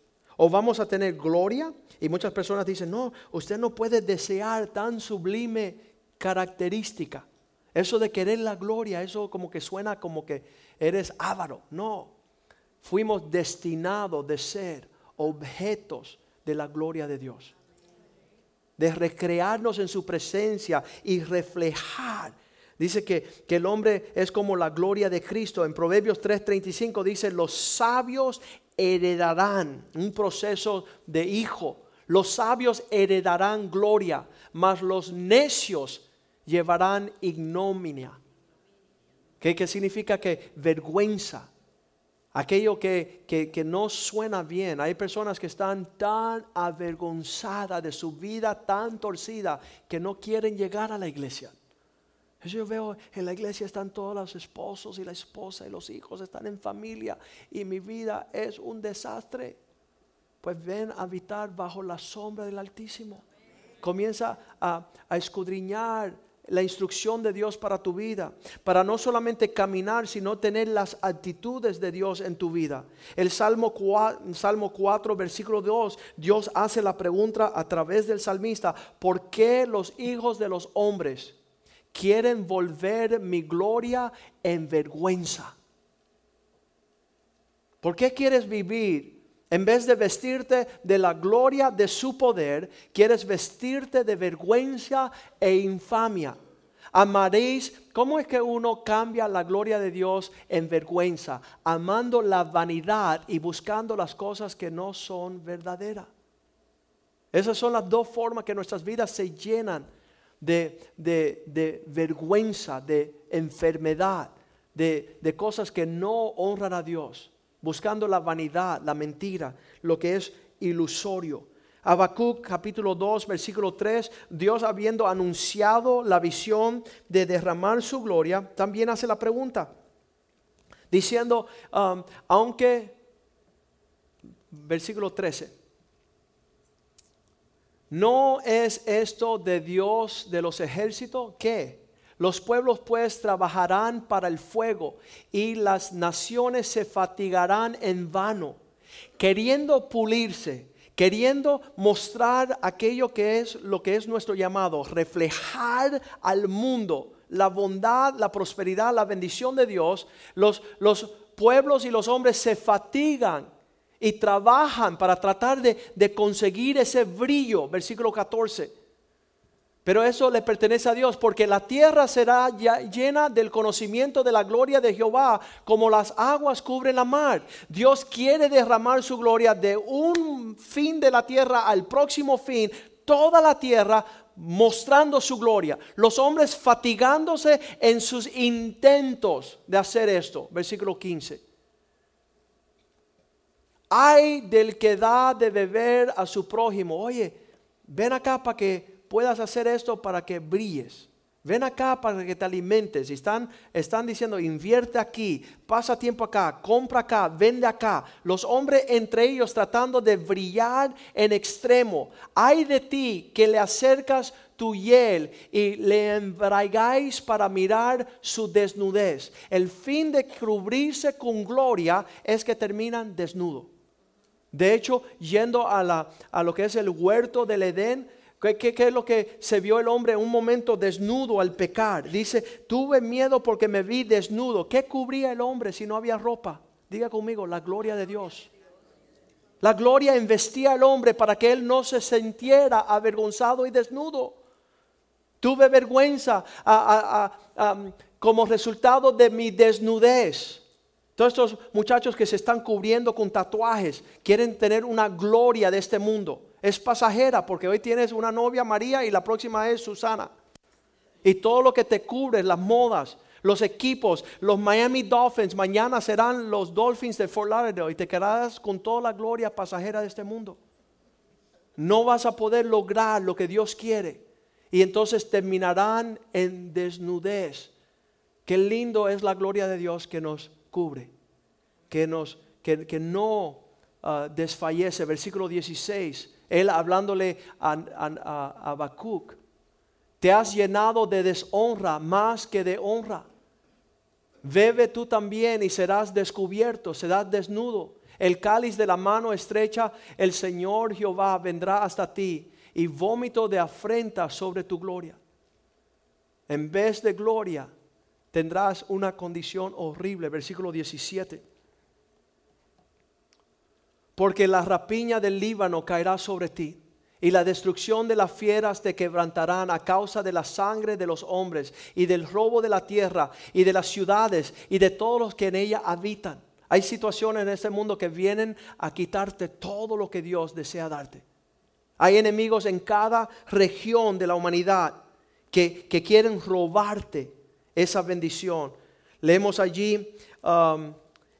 O vamos a tener gloria y muchas personas dicen, no, usted no puede desear tan sublime característica. Eso de querer la gloria, eso como que suena como que eres avaro. No, fuimos destinados de ser objetos de la gloria de Dios. De recrearnos en su presencia y reflejar. Dice que, que el hombre es como la gloria de Cristo. En Proverbios 3:35 dice, los sabios heredarán un proceso de hijo. Los sabios heredarán gloria, mas los necios llevarán ignominia. ¿Qué, significa que vergüenza? Aquello que, que, que, no suena bien. Hay personas que están tan avergonzadas de su vida, tan torcida, que no quieren llegar a la iglesia. Yo veo en la iglesia están todos los esposos y la esposa y los hijos están en familia y mi vida es un desastre. Pues ven a habitar bajo la sombra del Altísimo. Comienza a, a escudriñar la instrucción de Dios para tu vida, para no solamente caminar, sino tener las actitudes de Dios en tu vida. El Salmo 4, Salmo 4, versículo 2, Dios hace la pregunta a través del salmista, ¿por qué los hijos de los hombres quieren volver mi gloria en vergüenza. ¿Por qué quieres vivir? En vez de vestirte de la gloria de su poder, quieres vestirte de vergüenza e infamia. Amaréis, ¿cómo es que uno cambia la gloria de Dios en vergüenza? Amando la vanidad y buscando las cosas que no son verdaderas. Esas son las dos formas que nuestras vidas se llenan de, vergüenza, de enfermedad, de, de cosas que no honran a Dios, buscando la vanidad, la mentira, lo que es ilusorio. Habacuc capítulo 2 versículo 3, Dios habiendo anunciado la visión de derramar su gloria, también hace la pregunta, diciendo, um, aunque, versículo 13, ¿No es esto de Dios de los ejércitos? ¿Qué? Los pueblos pues trabajarán para el fuego y las naciones se fatigarán en vano, queriendo pulirse, queriendo mostrar aquello que es lo que es nuestro llamado, reflejar al mundo la bondad, la prosperidad, la bendición de Dios. Los, los pueblos y los hombres se fatigan y trabajan para tratar de, conseguir ese brillo, versículo 14. Pero eso le pertenece a Dios, porque la tierra será llena del conocimiento de la gloria de Jehová, como las aguas cubren la mar. Dios quiere derramar su gloria de un fin de la tierra al próximo fin, toda la tierra mostrando su gloria. Los hombres fatigándose en sus intentos de hacer esto. Versículo 15. Hay del que da de beber a su prójimo. Oye, ven acá para que puedas hacer esto para que brilles. Ven acá para que te alimentes. Están, están diciendo, invierte aquí, pasa tiempo acá, compra acá, vende acá. Los hombres entre ellos tratando de brillar en extremo. Hay de ti que le acercas tu hiel y le embraigáis para mirar su desnudez. El fin de cubrirse con gloria es que terminan desnudo. De hecho, yendo a, a lo que es el huerto del Edén, ¿Qué, es lo que se vio el hombre en un momento desnudo al pecar? Dice, tuve miedo porque me vi desnudo. ¿Qué cubría el hombre si no había ropa? Diga conmigo, la gloria de Dios. La gloria investía al hombre para que él no se sintiera avergonzado y desnudo. Tuve vergüenza como resultado de mi desnudez. Todos estos muchachos que se están cubriendo con tatuajes quieren tener una gloria de este mundo. Es pasajera porque hoy tienes una novia María y la próxima es Susana. Y todo lo que te cubre, las modas, los equipos, los Miami Dolphins, mañana serán los Dolphins de Fort Lauderdale y te quedarás con toda la gloria pasajera de este mundo. No vas a poder lograr lo que Dios quiere y entonces terminarán en desnudez. Qué lindo es la gloria de Dios que nos cubre, que, nos, que, no ah, desfallece. Versículo 16, él hablándole a, a, a te has llenado de deshonra más que de honra. Bebe tú también y serás descubierto, serás desnudo. El cáliz de la mano estrecha, el Señor Jehová vendrá hasta ti y vómito de afrenta sobre tu gloria. En vez de gloria tendrás una condición horrible. Versículo 17. Porque la rapiña del Líbano caerá sobre ti y la destrucción de las fieras te quebrantarán a causa de la sangre de los hombres y del robo de la tierra y de las ciudades y de todos los que en ella habitan. Hay situaciones en este mundo que vienen a quitarte todo lo que Dios desea darte. Hay enemigos en cada región de la humanidad que, quieren robarte esa bendición. Leemos allí um,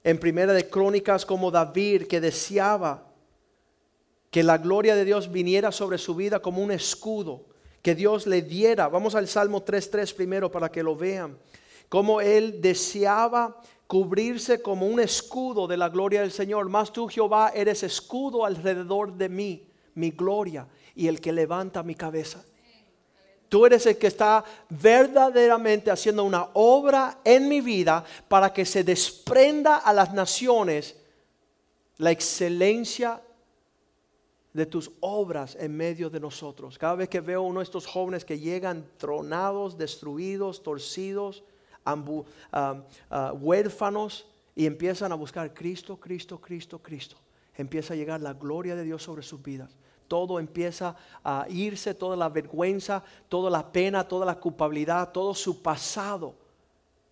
en Primera de Crónicas como David que deseaba que la gloria de Dios viniera sobre su vida como un escudo, que Dios le diera. Vamos al Salmo 3.3 primero para que lo vean. Como él deseaba cubrirse como un escudo de la gloria del Señor. Más tú, Jehová, eres escudo alrededor de mí, mi gloria y el que levanta mi cabeza. Tú eres el que está verdaderamente haciendo una obra en mi vida para que se desprenda a las naciones la excelencia de tus obras en medio de nosotros. Cada vez que veo uno de estos jóvenes que llegan tronados, destruidos, torcidos, ah, huérfanos y empiezan a buscar Cristo, Cristo, Cristo, Cristo, empieza a llegar la gloria de Dios sobre sus vidas. Todo empieza a irse, toda la vergüenza, toda la pena, toda la culpabilidad, todo su pasado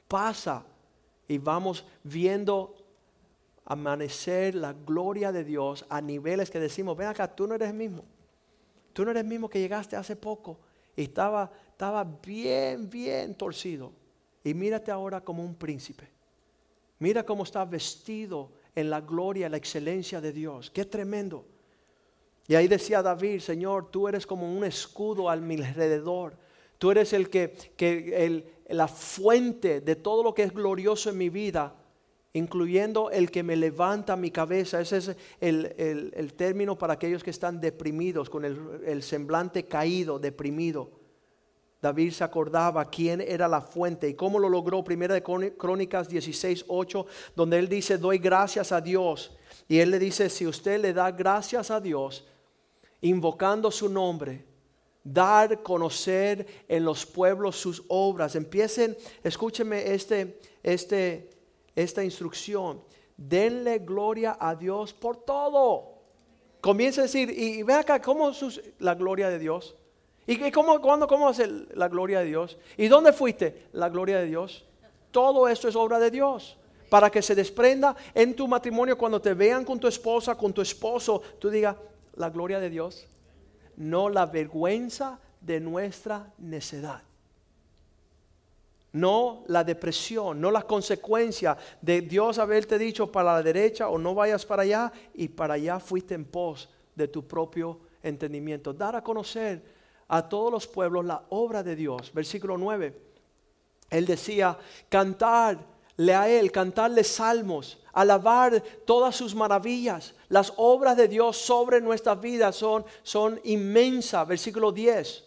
pasa y vamos viendo amanecer la gloria de Dios a niveles que decimos, ven acá, tú no eres el mismo. Tú no eres el mismo que llegaste hace poco y estaba, estaba bien, bien torcido. Y mírate ahora como un príncipe. Mira cómo está vestido en la gloria, la excelencia de Dios. Qué tremendo. Y ahí decía David, Señor, tú eres como un escudo al mi alrededor. Tú eres el que, que el, la fuente de todo lo que es glorioso en mi vida incluyendo el que me levanta mi cabeza. Ese es el, término para aquellos que están deprimidos, con el, semblante caído, deprimido. David se acordaba quién era la fuente y cómo lo logró. Primera de Crónicas 16, 8, donde él dice, doy gracias a Dios. Y él le dice, si usted le da gracias a Dios, invocando su nombre, dar, conocer en los pueblos sus obras. Empiecen, escúcheme este, este, esta instrucción. Denle gloria a Dios por todo. Comienza a decir, y, ve acá, ¿cómo la gloria de Dios? ¿Y cómo, cuándo, cómo es la gloria de Dios? ¿Y dónde fuiste? La gloria de Dios. Todo esto es obra de Dios. Para que se desprenda en tu matrimonio cuando te vean con tu esposa, con tu esposo, tú digas, la gloria de Dios. No la vergüenza de nuestra necedad no la depresión, no la consecuencia de Dios haberte dicho para la derecha o no vayas para allá y para allá fuiste en pos de tu propio entendimiento. Dar a conocer a todos los pueblos la obra de Dios. Versículo 9. Él decía, cantarle a Él, cantarle salmos, alabar todas sus maravillas. Las obras de Dios sobre nuestras vidas son, son inmensas. Versículo 10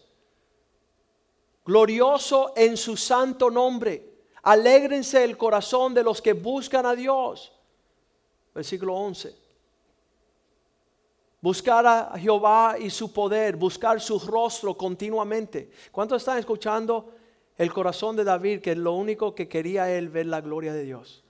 glorioso en su santo nombre. Alégrense el corazón de los que buscan a Dios. Versículo 11. Buscar a Jehová y su poder, buscar su rostro continuamente. ¿Cuántos están escuchando el corazón de David que lo único que quería él ver la gloria de Dios?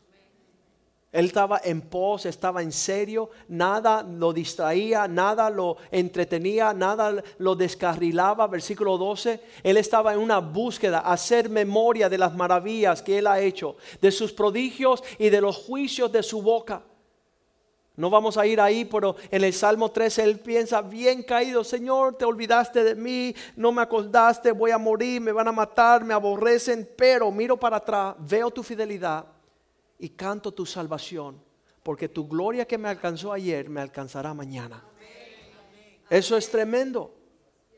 Él estaba en pos, estaba en serio, nada lo distraía, nada lo entretenía, nada lo descarrilaba. Versículo 12, Él estaba en una búsqueda, hacer memoria de las maravillas que Él ha hecho, de sus prodigios y de los juicios de su boca. No vamos a ir ahí, pero en el Salmo 13 Él piensa, bien caído, Señor, te olvidaste de mí, no me acordaste, voy a morir, me van a matar, me aborrecen, pero miro para atrás, veo tu fidelidad y canto tu salvación, porque tu gloria que me alcanzó ayer me alcanzará mañana. Eso es tremendo.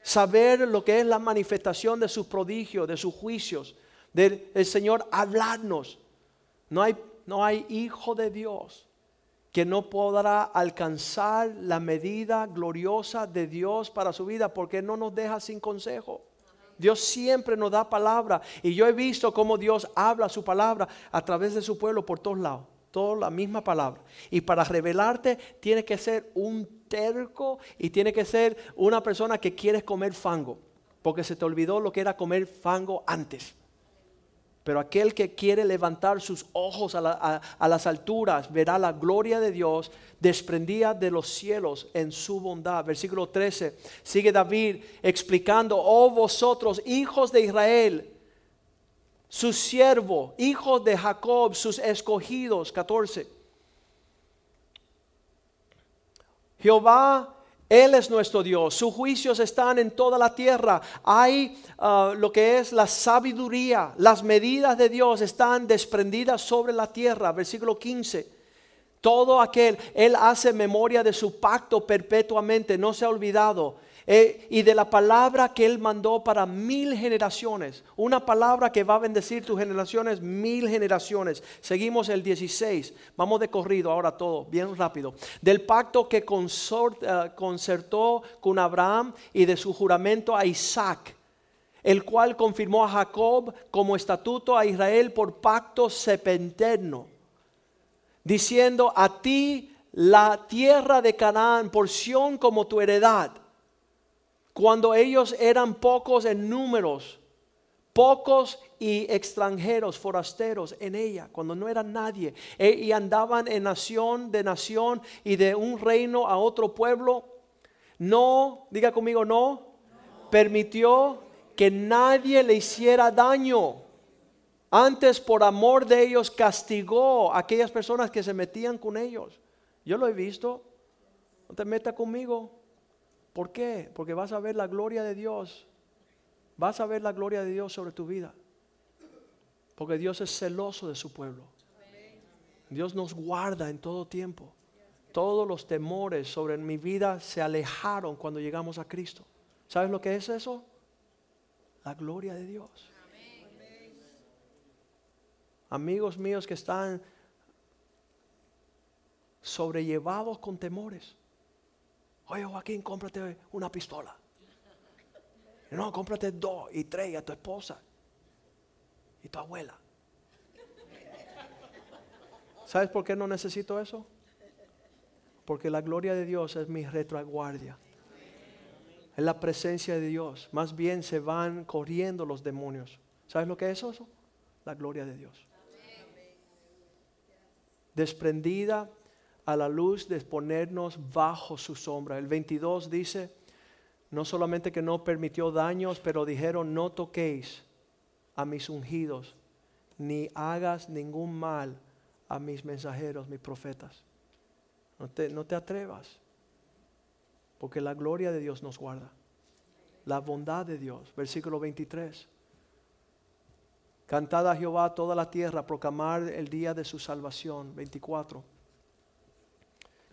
Saber lo que es la manifestación de sus prodigios, de sus juicios, del Señor hablarnos. No hay, no hay hijo de Dios que no podrá alcanzar la medida gloriosa de Dios para su vida porque no nos deja sin consejo. Dios siempre nos da palabra. Y yo he visto cómo Dios habla su palabra a través de su pueblo por todos lados. Toda la misma palabra. Y para revelarte tiene que ser un terco y tiene que ser una persona que quiere comer fango. Porque se te olvidó lo que era comer fango antes. Pero aquel que quiere levantar sus ojos a, las alturas verá la gloria de Dios desprendida de los cielos en su bondad. Versículo 13. Sigue David explicando, oh vosotros, hijos de Israel, su siervo, hijos de Jacob, sus escogidos. 14. Jehová él es nuestro Dios. Sus juicios están en toda la tierra. Hay ah, lo que es la sabiduría. Las medidas de Dios están desprendidas sobre la tierra. Versículo 15. Todo aquel, Él hace memoria de su pacto perpetuamente. No se ha olvidado. Eh, y de la palabra que Él mandó para mil generaciones. Una palabra que va a bendecir tus generaciones, mil generaciones. Seguimos el 16. Vamos de corrido ahora todo, bien rápido. Del pacto que eh, concertó con Abraham y de su juramento a Isaac el cual confirmó a Jacob como estatuto a Israel por pacto sepenterno, diciendo a ti la tierra de Canaán, porción como tu heredad cuando ellos eran pocos en números, pocos y extranjeros, forasteros en ella, cuando no eran nadie, e, y andaban en nación de nación y de un reino a otro pueblo, no, diga conmigo, no, permitió que nadie le hiciera daño. Antes, por amor de ellos, castigó a aquellas personas que se metían con ellos. Yo lo he visto. No te metas conmigo. ¿Por qué? Porque vas a ver la gloria de Dios. Vas a ver la gloria de Dios sobre tu vida. Porque Dios es celoso de su pueblo. Dios nos guarda en todo tiempo. Todos los temores sobre mi vida se alejaron cuando llegamos a Cristo. ¿Sabes lo que es eso? La gloria de Dios. Amigos míos que están sobrellevados con temores. Oye, Joaquín, cómprate una pistola. No, cómprate dos y tres a tu esposa y tu abuela. ¿Sabes por qué no necesito eso? Porque la gloria de Dios es mi retroguardia. Es la presencia de Dios. Más bien se van corriendo los demonios. ¿Sabes lo que es eso? La gloria de Dios. Desprendida a la luz de ponernos bajo su sombra. El 22 dice, no solamente que no permitió daños, pero dijeron, no toquéis a mis ungidos, ni hagas ningún mal a mis mensajeros, mis profetas. No te, no te atrevas, porque la gloria de Dios nos guarda. La bondad de Dios, versículo 23. Cantad a Jehová toda la tierra, proclamar el día de su salvación. 24.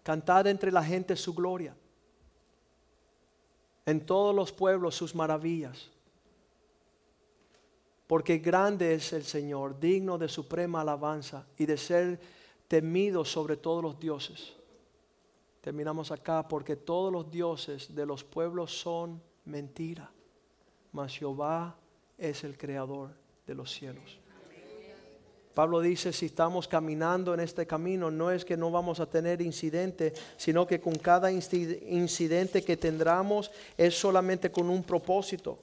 Cantad entre la gente su gloria. En todos los pueblos sus maravillas. Porque grande es el Señor, digno de suprema alabanza y de ser temido sobre todos los dioses. Terminamos acá porque todos los dioses de los pueblos son mentira, mas Jehová es el creador de los cielos. Pablo dice, si estamos caminando en este camino, no es que no vamos a tener incidente, sino que con cada incidente que tendremos es solamente con un propósito.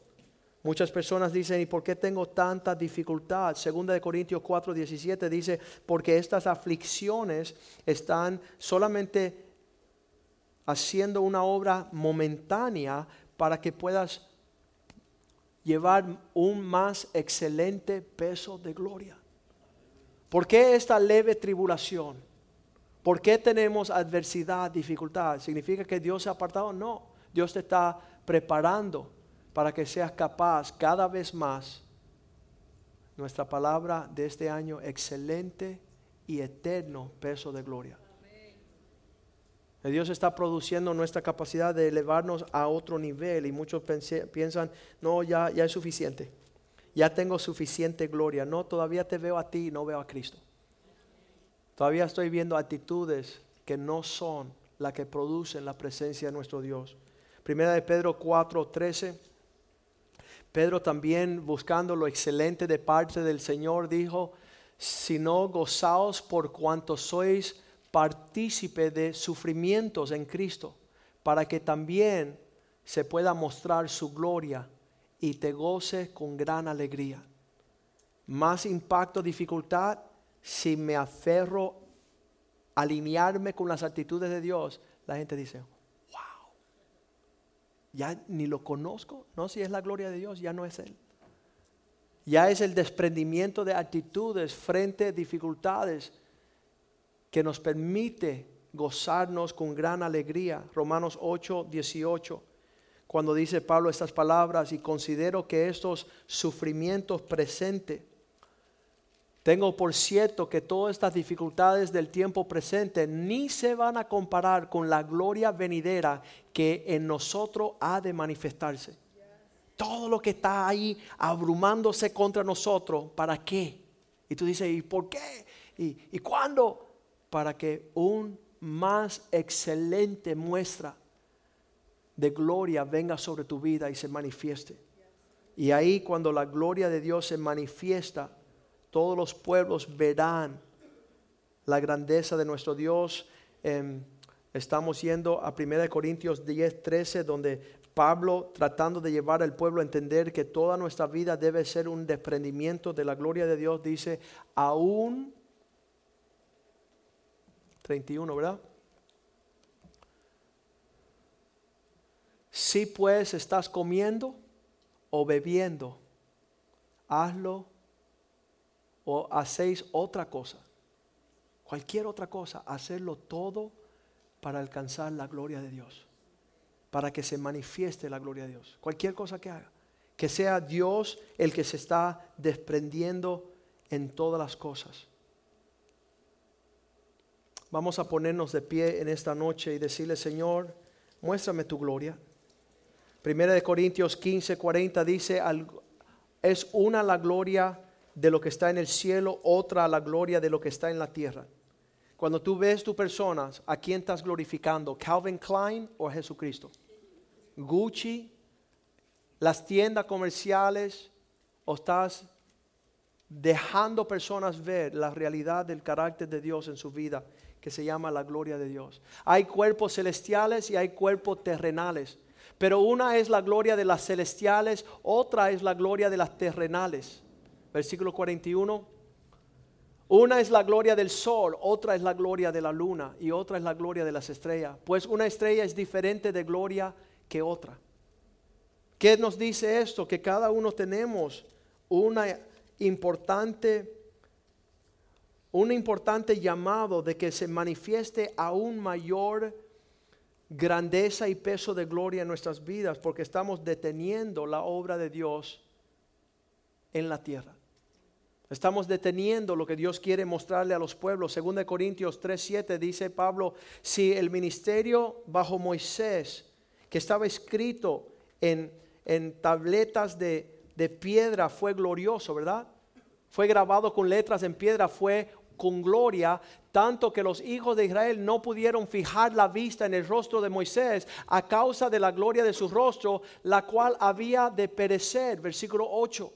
Muchas personas dicen, ¿y por qué tengo tanta dificultad? Segunda de Corintios 4, 17 dice, porque estas aflicciones están solamente haciendo una obra momentánea para que puedas llevar un más excelente peso de gloria. ¿Por qué esta leve tribulación? ¿Por qué tenemos adversidad, dificultad? ¿Significa que Dios se ha apartado? No, Dios te está preparando para que seas capaz cada vez más. Nuestra palabra de este año, excelente y eterno peso de gloria. Dios está produciendo nuestra capacidad de elevarnos a otro nivel y muchos piensan, no, ya, ya es suficiente, ya tengo suficiente gloria. No, todavía te veo a ti y no veo a Cristo. Todavía estoy viendo actitudes que no son las que producen la presencia de nuestro Dios. Primera de Pedro 4, 13. Pedro también buscando lo excelente de parte del Señor dijo, si no gozaos por cuanto sois partícipe de sufrimientos en Cristo, para que también se pueda mostrar su gloria y te goce con gran alegría. Más impacto, dificultad, si me aferro a alinearme con las actitudes de Dios, la gente dice, wow, ya ni lo conozco, no, si es la gloria de Dios, ya no es Él. Ya es el desprendimiento de actitudes frente a dificultades que nos permite gozarnos con gran alegría. Romanos 8, 18, cuando dice Pablo estas palabras, y considero que estos sufrimientos presentes, tengo por cierto que todas estas dificultades del tiempo presente ni se van a comparar con la gloria venidera que en nosotros ha de manifestarse. Todo lo que está ahí abrumándose contra nosotros, ¿para qué? Y tú dices, ¿y por qué? ¿Y, y cuándo? para que un más excelente muestra de gloria venga sobre tu vida y se manifieste. Y ahí cuando la gloria de Dios se manifiesta, todos los pueblos verán la grandeza de nuestro Dios. Em, estamos yendo a 1 Corintios 10, 13, donde Pablo tratando de llevar al pueblo a entender que toda nuestra vida debe ser un desprendimiento de la gloria de Dios, dice, aún 31, ¿verdad? Si pues estás comiendo o bebiendo, hazlo o hacéis otra cosa, cualquier otra cosa, hacerlo todo para alcanzar la gloria de Dios, para que se manifieste la gloria de Dios. Cualquier cosa que haga, que sea Dios el que se está desprendiendo en todas las cosas. Vamos a ponernos de pie en esta noche y decirle, Señor, muéstrame tu gloria. Primera de Corintios 15, 40 dice, es una la gloria de lo que está en el cielo, otra la gloria de lo que está en la tierra. Cuando tú ves tu personas, ¿a quién estás glorificando? ¿Calvin Klein o Jesucristo? ¿Gucci? ¿Las tiendas comerciales? ¿O estás dejando personas ver la realidad del carácter de Dios en su vida? que se llama la gloria de Dios. Hay cuerpos celestiales y hay cuerpos terrenales. Pero una es la gloria de las celestiales, otra es la gloria de las terrenales. Versículo 41. Una es la gloria del sol, otra es la gloria de la luna y otra es la gloria de las estrellas. Pues una estrella es diferente de gloria que otra. ¿Qué nos dice esto? Que cada uno tenemos una importante un importante llamado de que se manifieste aún mayor grandeza y peso de gloria en nuestras vidas porque estamos deteniendo la obra de Dios en la tierra. Estamos deteniendo lo que Dios quiere mostrarle a los pueblos. Según de Corintios 3:7 dice Pablo, si el ministerio bajo Moisés, que estaba escrito en, en tabletas de, de piedra, fue glorioso, ¿verdad? Fue grabado con letras en piedra, fue con gloria, tanto que los hijos de Israel no pudieron fijar la vista en el rostro de Moisés a causa de la gloria de su rostro, la cual había de perecer. Versículo 8.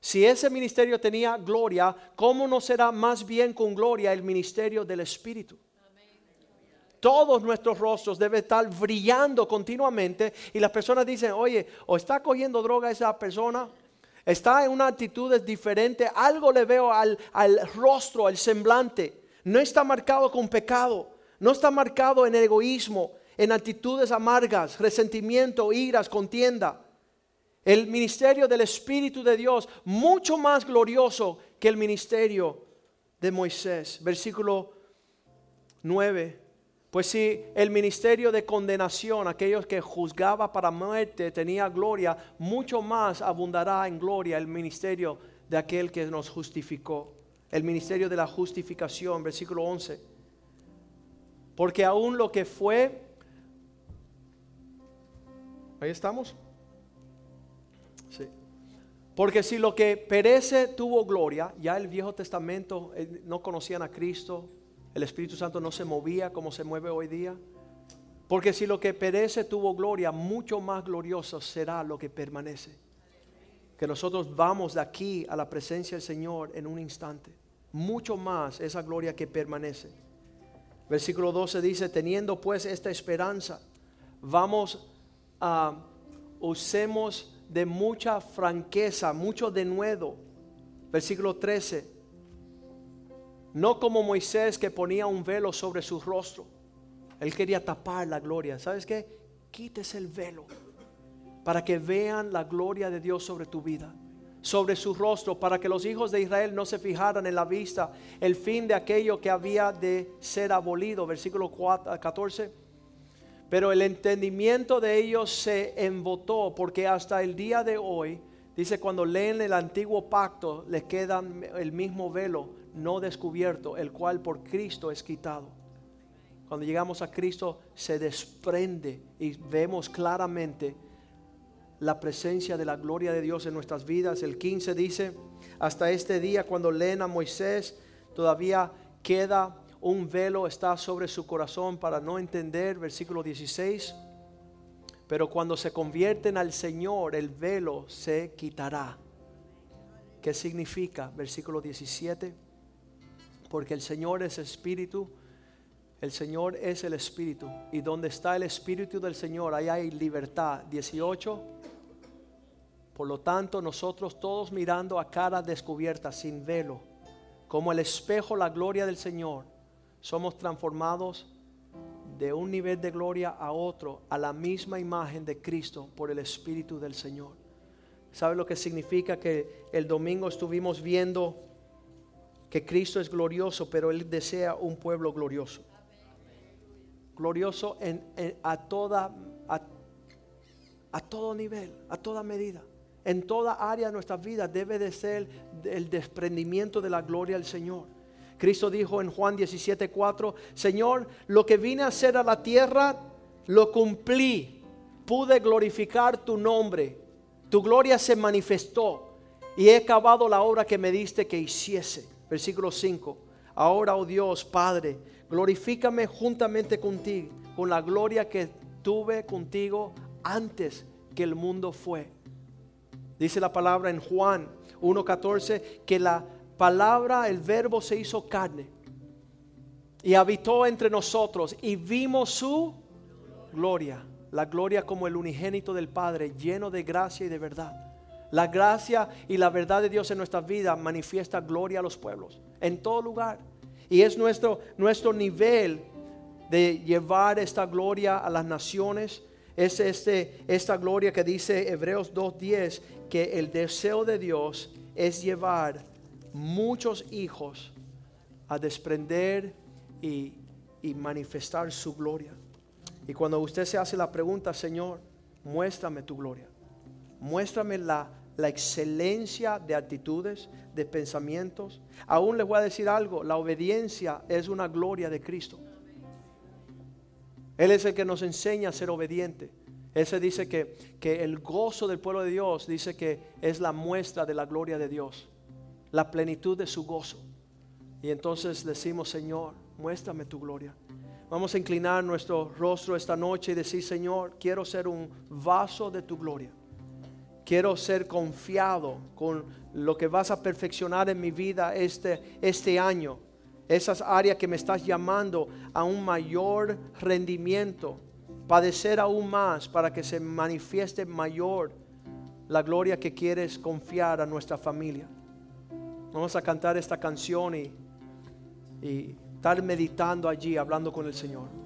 Si ese ministerio tenía gloria, ¿cómo no será más bien con gloria el ministerio del Espíritu? todos nuestros rostros deben estar brillando continuamente y las personas dicen, oye, o está cogiendo droga esa persona, está en una actitud diferente, algo le veo al, al rostro, al semblante, no está marcado con pecado, no está marcado en egoísmo, en actitudes amargas, resentimiento, iras, contienda. El ministerio del Espíritu de Dios, mucho más glorioso que el ministerio de Moisés. Versículo 9. Pues si el ministerio de condenación, aquellos que juzgaba para muerte, tenía gloria, mucho más abundará en gloria el ministerio de aquel que nos justificó. El ministerio de la justificación, versículo 11. Porque aún lo que fue, ahí estamos. Sí. Porque si lo que perece tuvo gloria, ya el Viejo Testamento eh, no conocían a Cristo, el Espíritu Santo no se movía como se mueve hoy día. Porque si lo que perece tuvo gloria, mucho más glorioso será lo que permanece. Que nosotros vamos de aquí a la presencia del Señor en un instante. Mucho más esa gloria que permanece. Versículo 12 dice, teniendo pues esta esperanza, vamos a, usemos de mucha franqueza, mucho denuedo. Versículo 13 no como Moisés que ponía un velo sobre su rostro. Él quería tapar la gloria. ¿Sabes qué? Quites el velo para que vean la gloria de Dios sobre tu vida, sobre su rostro, para que los hijos de Israel no se fijaran en la vista el fin de aquello que había de ser abolido. Versículo 14. Pero el entendimiento de ellos se embotó porque hasta el día de hoy, dice, cuando leen el antiguo pacto, les queda el mismo velo no descubierto, el cual por Cristo es quitado. Cuando llegamos a Cristo se desprende y vemos claramente la presencia de la gloria de Dios en nuestras vidas. El 15 dice, hasta este día cuando leen a Moisés, todavía queda un velo, está sobre su corazón para no entender, versículo 16. Pero cuando se convierten al Señor, el velo se quitará. ¿Qué significa? Versículo 17 porque el Señor es espíritu. El Señor es el espíritu. Y donde está el espíritu del Señor, ahí hay libertad. 18. Por lo tanto, nosotros todos mirando a cara descubierta, sin velo, como el espejo, la gloria del Señor, somos transformados de un nivel de gloria a otro, a la misma imagen de Cristo por el Espíritu del Señor. ¿Sabe lo que significa que el domingo estuvimos viendo que Cristo es glorioso, pero Él desea un pueblo glorioso. Glorioso en, a, toda, a, todo nivel, a toda medida. En toda área de nuestra vida debe de ser el desprendimiento de la gloria del Señor. Cristo dijo en Juan 17:4, Señor, lo que vine a hacer a la tierra, lo cumplí. Pude glorificar tu nombre. Tu gloria se manifestó y he acabado la obra que me diste que hiciese. Versículo 5. Ahora, oh Dios, Padre, glorifícame juntamente contigo, con la gloria que tuve contigo antes que el mundo fue. Dice la palabra en Juan 1.14 que la palabra, el verbo se hizo carne y habitó entre nosotros y vimos su gloria, la gloria como el unigénito del Padre, lleno de gracia y de verdad. La gracia y la verdad de Dios en nuestra vida manifiesta gloria a los pueblos, en todo lugar. Y es nuestro, nuestro nivel de llevar esta gloria a las naciones. Es este, esta gloria que dice Hebreos 2.10, que el deseo de Dios es llevar muchos hijos a desprender y, y manifestar su gloria. Y cuando usted se hace la pregunta, Señor, muéstrame tu gloria. Muéstrame la, la excelencia de actitudes, de pensamientos. Aún les voy a decir algo, la obediencia es una gloria de Cristo. Él es el que nos enseña a ser obediente. Él se dice que, que el gozo del pueblo de Dios dice que es la muestra de la gloria de Dios, la plenitud de su gozo. Y entonces decimos, Señor, muéstrame tu gloria. Vamos a inclinar nuestro rostro esta noche y decir, Señor, quiero ser un vaso de tu gloria. Quiero ser confiado con lo que vas a perfeccionar en mi vida este, este año. esas áreas que me estás llamando a un mayor rendimiento, padecer aún más para que se manifieste mayor la gloria que quieres confiar a nuestra familia. Vamos a cantar esta canción y, y estar meditando allí, hablando con el Señor.